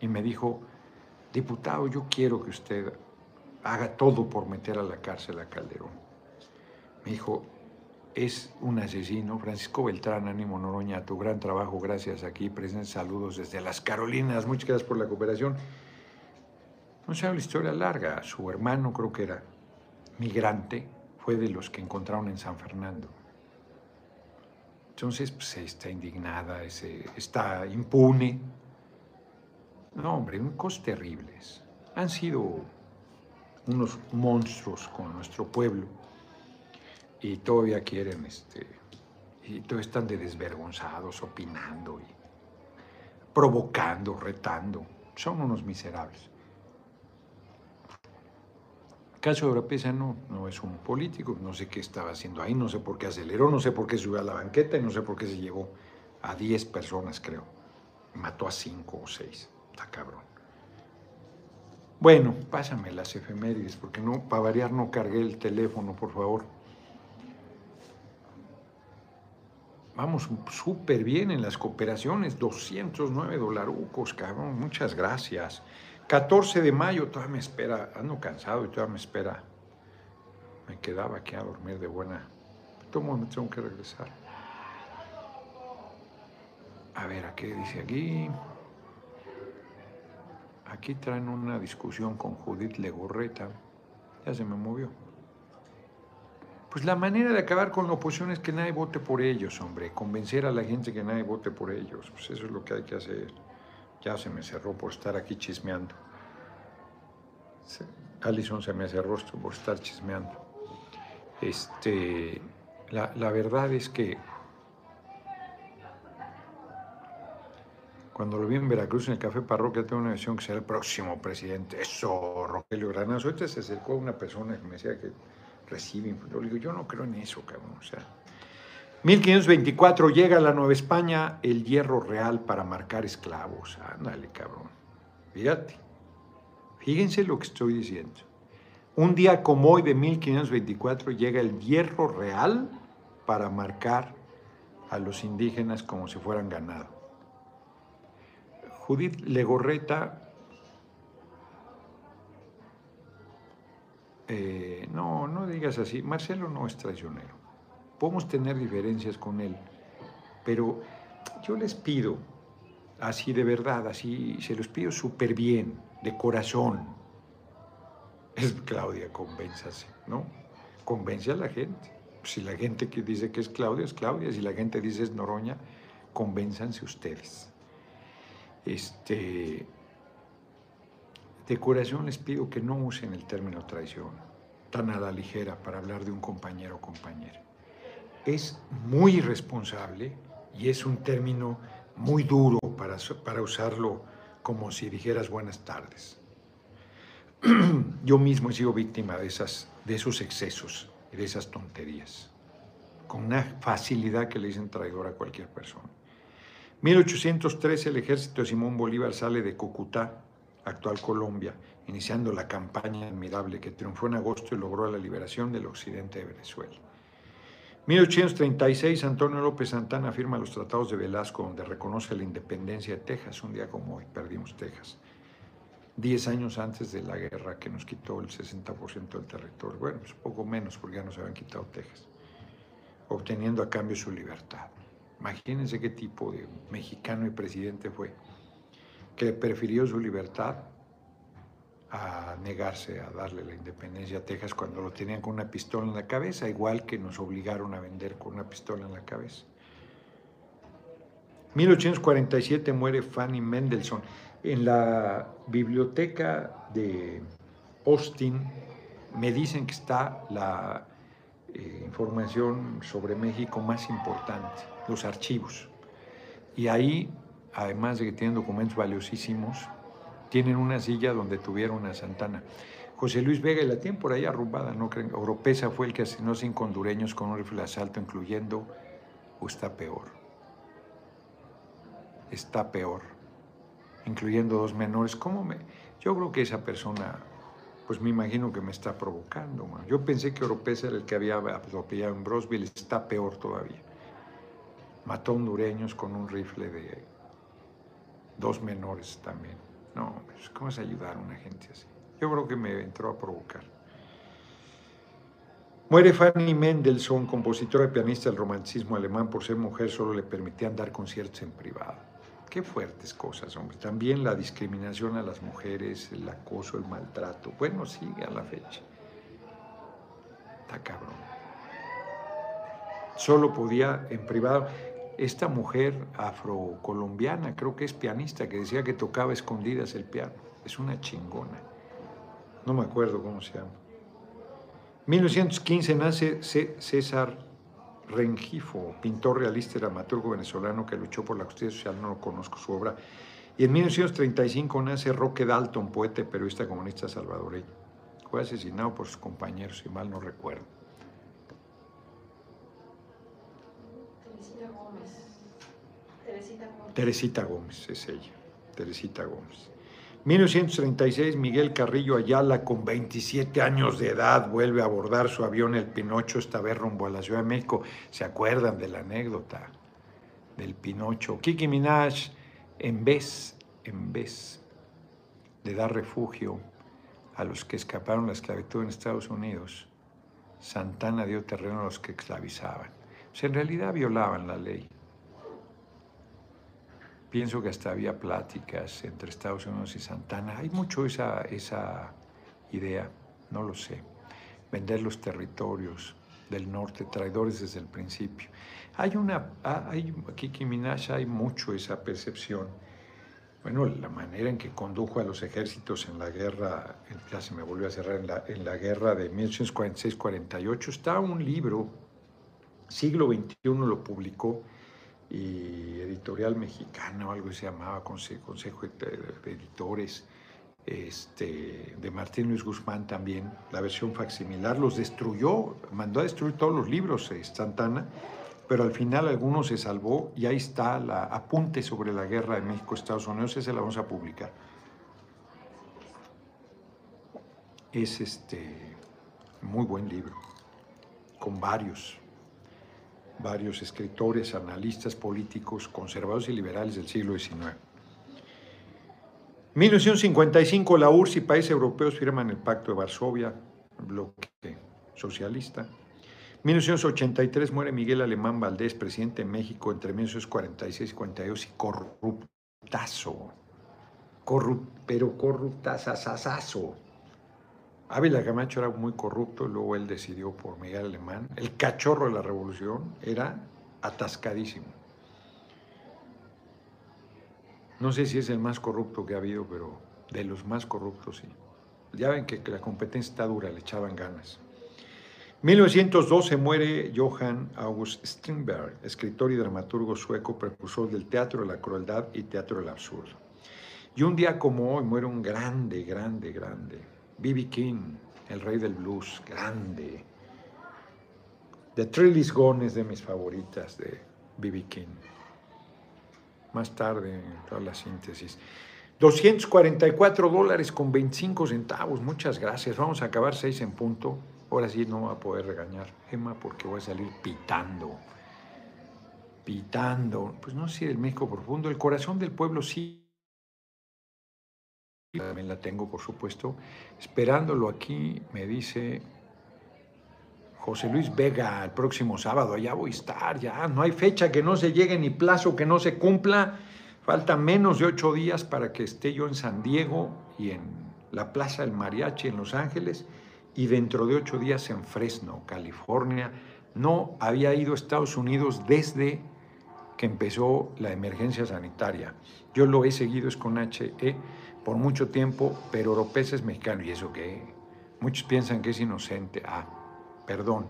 y me dijo, diputado, yo quiero que usted haga todo por meter a la cárcel a Calderón. Me dijo, es un asesino. Francisco Beltrán, ánimo Noroña, tu gran trabajo, gracias aquí, presentes saludos desde las Carolinas, muchas gracias por la cooperación. No sabe la historia larga. Su hermano, creo que era migrante, fue de los que encontraron en San Fernando. Entonces, pues, está indignada, está impune. No, hombre, cosas terribles. Han sido unos monstruos con nuestro pueblo y todavía quieren, este, y todavía están de desvergonzados, opinando y provocando, retando. Son unos miserables caso de Oropesa no, no es un político, no sé qué estaba haciendo ahí, no sé por qué aceleró, no sé por qué subió a la banqueta y no sé por qué se llevó a 10 personas, creo. Mató a 5 o 6. Está cabrón. Bueno, pásame las efemérides, porque no, para variar no cargué el teléfono, por favor. Vamos súper bien en las cooperaciones, 209 dolarucos, cabrón, muchas gracias. 14 de mayo, todavía me espera, ando cansado y todavía me espera. Me quedaba aquí a dormir de buena. Tomo, me tengo que regresar. A ver, ¿a qué dice aquí? Aquí traen una discusión con Judith Legorreta. Ya se me movió. Pues la manera de acabar con la oposición es que nadie vote por ellos, hombre. Convencer a la gente que nadie vote por ellos. Pues eso es lo que hay que hacer. Ya se me cerró por estar aquí chismeando. Alison se me cerró por estar chismeando. Este, la, verdad es que cuando lo vi en Veracruz en el Café Parroquia, tengo una visión que será el próximo presidente. Eso, Rogelio Granazo. Ahorita se acercó una persona que me decía que recibe. Yo le digo, yo no creo en eso, cabrón. O sea, 1524 llega a la Nueva España el hierro real para marcar esclavos. Ándale, cabrón. Fíjate. Fíjense lo que estoy diciendo. Un día como hoy de 1524 llega el hierro real para marcar a los indígenas como si fueran ganado. Judith Legorreta, eh, no, no digas así, Marcelo no es traicionero podemos tener diferencias con él, pero yo les pido, así de verdad, así, se los pido súper bien, de corazón. Es Claudia, convénzase, ¿no? Convence a la gente. Si la gente dice que es Claudia, es Claudia. Si la gente dice es Noroña, convénzanse ustedes. Este, de corazón les pido que no usen el término traición tan a la ligera para hablar de un compañero o compañera es muy irresponsable y es un término muy duro para, para usarlo como si dijeras buenas tardes. Yo mismo he sido víctima de, esas, de esos excesos y de esas tonterías, con una facilidad que le dicen traidor a cualquier persona. 1813 el ejército de Simón Bolívar sale de Cúcuta, actual Colombia, iniciando la campaña admirable que triunfó en agosto y logró la liberación del occidente de Venezuela. 1836, Antonio López Santana firma los tratados de Velasco, donde reconoce la independencia de Texas, un día como hoy, perdimos Texas. Diez años antes de la guerra que nos quitó el 60% del territorio. Bueno, pues poco menos, porque ya nos habían quitado Texas. obteniendo a cambio su libertad. Imagínense qué tipo de mexicano y presidente fue, que prefirió su libertad a negarse a darle la independencia a Texas cuando lo tenían con una pistola en la cabeza, igual que nos obligaron a vender con una pistola en la cabeza. 1847 muere Fanny Mendelssohn. En la biblioteca de Austin me dicen que está la eh, información sobre México más importante, los archivos. Y ahí, además de que tienen documentos valiosísimos, tienen una silla donde tuvieron a Santana. José Luis Vega y la tienen por ahí arrumbada, ¿no creen? Oropesa fue el que asesinó cinco hondureños con un rifle de asalto, incluyendo, o está peor, está peor, incluyendo dos menores. ¿Cómo me...? Yo creo que esa persona, pues me imagino que me está provocando. Yo pensé que Oropesa era el que había atropellado en Brosville, está peor todavía. Mató hondureños con un rifle de dos menores también. No, pues, ¿cómo es ayudar a una gente así? Yo creo que me entró a provocar. Muere Fanny Mendelssohn, compositora y pianista del romanticismo alemán. Por ser mujer solo le permitían dar conciertos en privado. Qué fuertes cosas, hombre. También la discriminación a las mujeres, el acoso, el maltrato. Bueno, sigue a la fecha. Está cabrón. Solo podía en privado esta mujer afrocolombiana, creo que es pianista, que decía que tocaba escondidas el piano. Es una chingona. No me acuerdo cómo se llama. 1915 nace César Rengifo, pintor realista y dramaturgo venezolano que luchó por la justicia social, no conozco su obra. Y en 1935 nace Roque Dalton, poeta y periodista comunista salvadoreño. Fue asesinado por sus compañeros, si mal no recuerdo. Teresita Gómez es ella, Teresita Gómez. 1936, Miguel Carrillo Ayala, con 27 años de edad, vuelve a abordar su avión El Pinocho, esta vez rumbo a la Ciudad de México. ¿Se acuerdan de la anécdota del Pinocho? Kiki Minaj, en vez, en vez de dar refugio a los que escaparon la esclavitud en Estados Unidos, Santana dio terreno a los que esclavizaban. Sea, en realidad violaban la ley. Pienso que hasta había pláticas entre Estados Unidos y Santana. Hay mucho esa, esa idea, no lo sé. Vender los territorios del norte, traidores desde el principio. Hay una, ah, hay, Kiki Minaj hay mucho esa percepción. Bueno, la manera en que condujo a los ejércitos en la guerra, ya se me volvió a cerrar, en la, en la guerra de 1846-48, está un libro, siglo XXI lo publicó, y Editorial Mexicana o algo se llamaba, Consejo, de, Editores, este, de Martín Luis Guzmán también, la versión facsimilar, los destruyó, mandó a destruir todos los libros eh, Santana, pero al final algunos se salvó y ahí está la apunte sobre la guerra de México-Estados Unidos, ese la vamos a publicar. Es este muy buen libro, con varios varios escritores, analistas políticos, conservadores y liberales del siglo XIX. 1955, la URSS y países europeos firman el Pacto de Varsovia, bloque socialista. 1983 muere Miguel Alemán Valdés, presidente de México entre 1946 y 42 y corruptazo. pero corruptazazazazo. Ávila Camacho era muy corrupto, luego él decidió por Miguel Alemán. El cachorro de la revolución era atascadísimo. No sé si es el más corrupto que ha habido, pero de los más corruptos sí. Ya ven que la competencia está dura, le echaban ganas. 1912 muere Johann August Strindberg, escritor y dramaturgo sueco, precursor del teatro de la crueldad y teatro del absurdo. Y un día como hoy muere un grande, grande, grande B.B. King, el rey del blues, grande. The Thrill Is Gone es de mis favoritas de B.B. King. Más tarde, toda la síntesis. 244 dólares con 25 centavos. Muchas gracias. Vamos a acabar 6 en punto. Ahora sí no va a poder regañar Emma porque voy a salir pitando. Pitando. Pues no sé del México profundo. El corazón del pueblo sí también la tengo, por supuesto. Esperándolo aquí, me dice José Luis Vega, el próximo sábado, allá voy a estar, ya, no hay fecha que no se llegue ni plazo que no se cumpla. Faltan menos de ocho días para que esté yo en San Diego y en la Plaza del Mariachi en Los Ángeles y dentro de ocho días en Fresno, California. No había ido a Estados Unidos desde que empezó la emergencia sanitaria. Yo lo he seguido es con HE por mucho tiempo, pero Oropesa es mexicano y eso que muchos piensan que es inocente. Ah, perdón.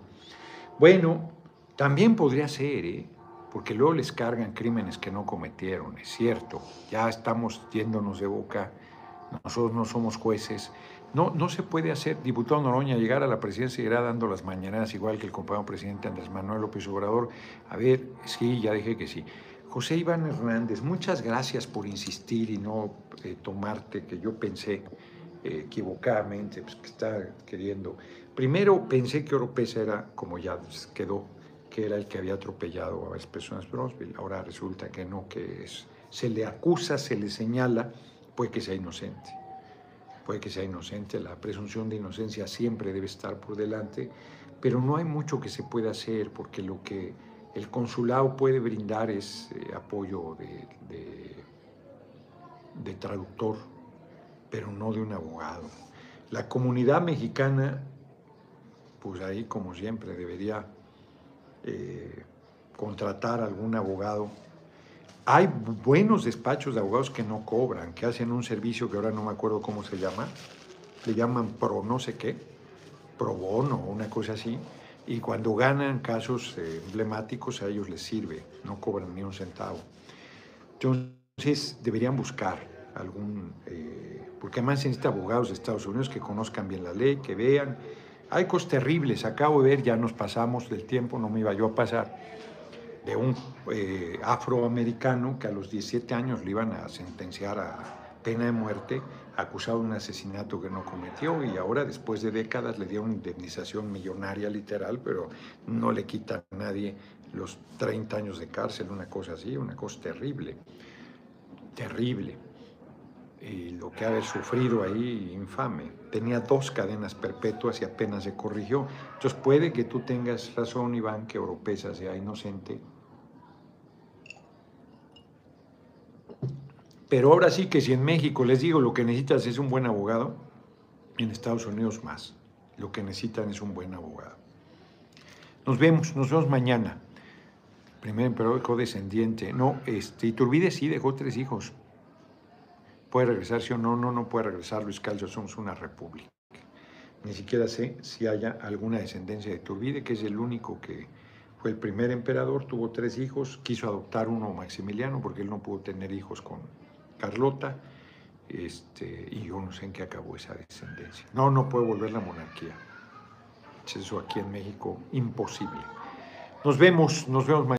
Bueno, también podría ser, ¿eh? porque luego les cargan crímenes que no cometieron, es cierto, ya estamos yéndonos de boca, nosotros no somos jueces, no, no se puede hacer, diputado Noroña, llegar a la presidencia y irá dando las mañanas, igual que el compañero presidente Andrés Manuel López Obrador, a ver, sí, ya dije que sí. José Iván Hernández, muchas gracias por insistir y no eh, tomarte, que yo pensé eh, equivocadamente, pues que está queriendo. Primero pensé que Oropesa era, como ya quedó, que era el que había atropellado a varias personas Bronzeville. Ahora resulta que no, que se le acusa, se le señala, puede que sea inocente. Puede que sea inocente, la presunción de inocencia siempre debe estar por delante, pero no hay mucho que se pueda hacer porque lo que el consulado puede brindar es eh, apoyo de, traductor, pero no de un abogado. La comunidad mexicana, pues ahí como siempre debería eh, contratar algún abogado. Hay buenos despachos de abogados que no cobran, que hacen un servicio que ahora no me acuerdo cómo se llama, le llaman pro no sé qué, pro bono, una cosa así, y cuando ganan casos eh, emblemáticos a ellos les sirve, no cobran ni un centavo. Entonces deberían buscar algún, eh, porque además se necesita abogados de Estados Unidos que conozcan bien la ley, que vean, hay cosas terribles, acabo de ver, ya nos pasamos del tiempo, no me iba yo a pasar, de un eh, afroamericano que a los 17 años le iban a sentenciar a pena de muerte, acusado de un asesinato que no cometió y ahora después de décadas le dieron indemnización millonaria literal, pero no le quita a nadie los 30 años de cárcel, una cosa así, una cosa terrible, terrible y lo que ha haber sufrido ahí, infame. Tenía dos cadenas perpetuas y apenas se corrigió. Entonces puede que tú tengas razón, Iván, que Oropesa sea inocente. Pero ahora sí que si en México les digo lo que necesitas es un buen abogado, en Estados Unidos más. Lo que necesitan es un buen abogado. Nos vemos, nos vemos mañana. Primer emperador descendiente. No, este, Iturbide sí dejó tres hijos. ¿Puede regresar sí o no? No, no puede regresar. Luis Calcio, somos una república. Ni siquiera sé si haya alguna descendencia de Turbide, que es el único que fue el primer emperador, tuvo tres hijos, quiso adoptar uno Maximiliano porque él no pudo tener hijos con Carlota, este, y yo no sé en qué acabó esa descendencia. No, no puede volver la monarquía. Eso aquí en México, imposible. Nos vemos, nos vemos mañana.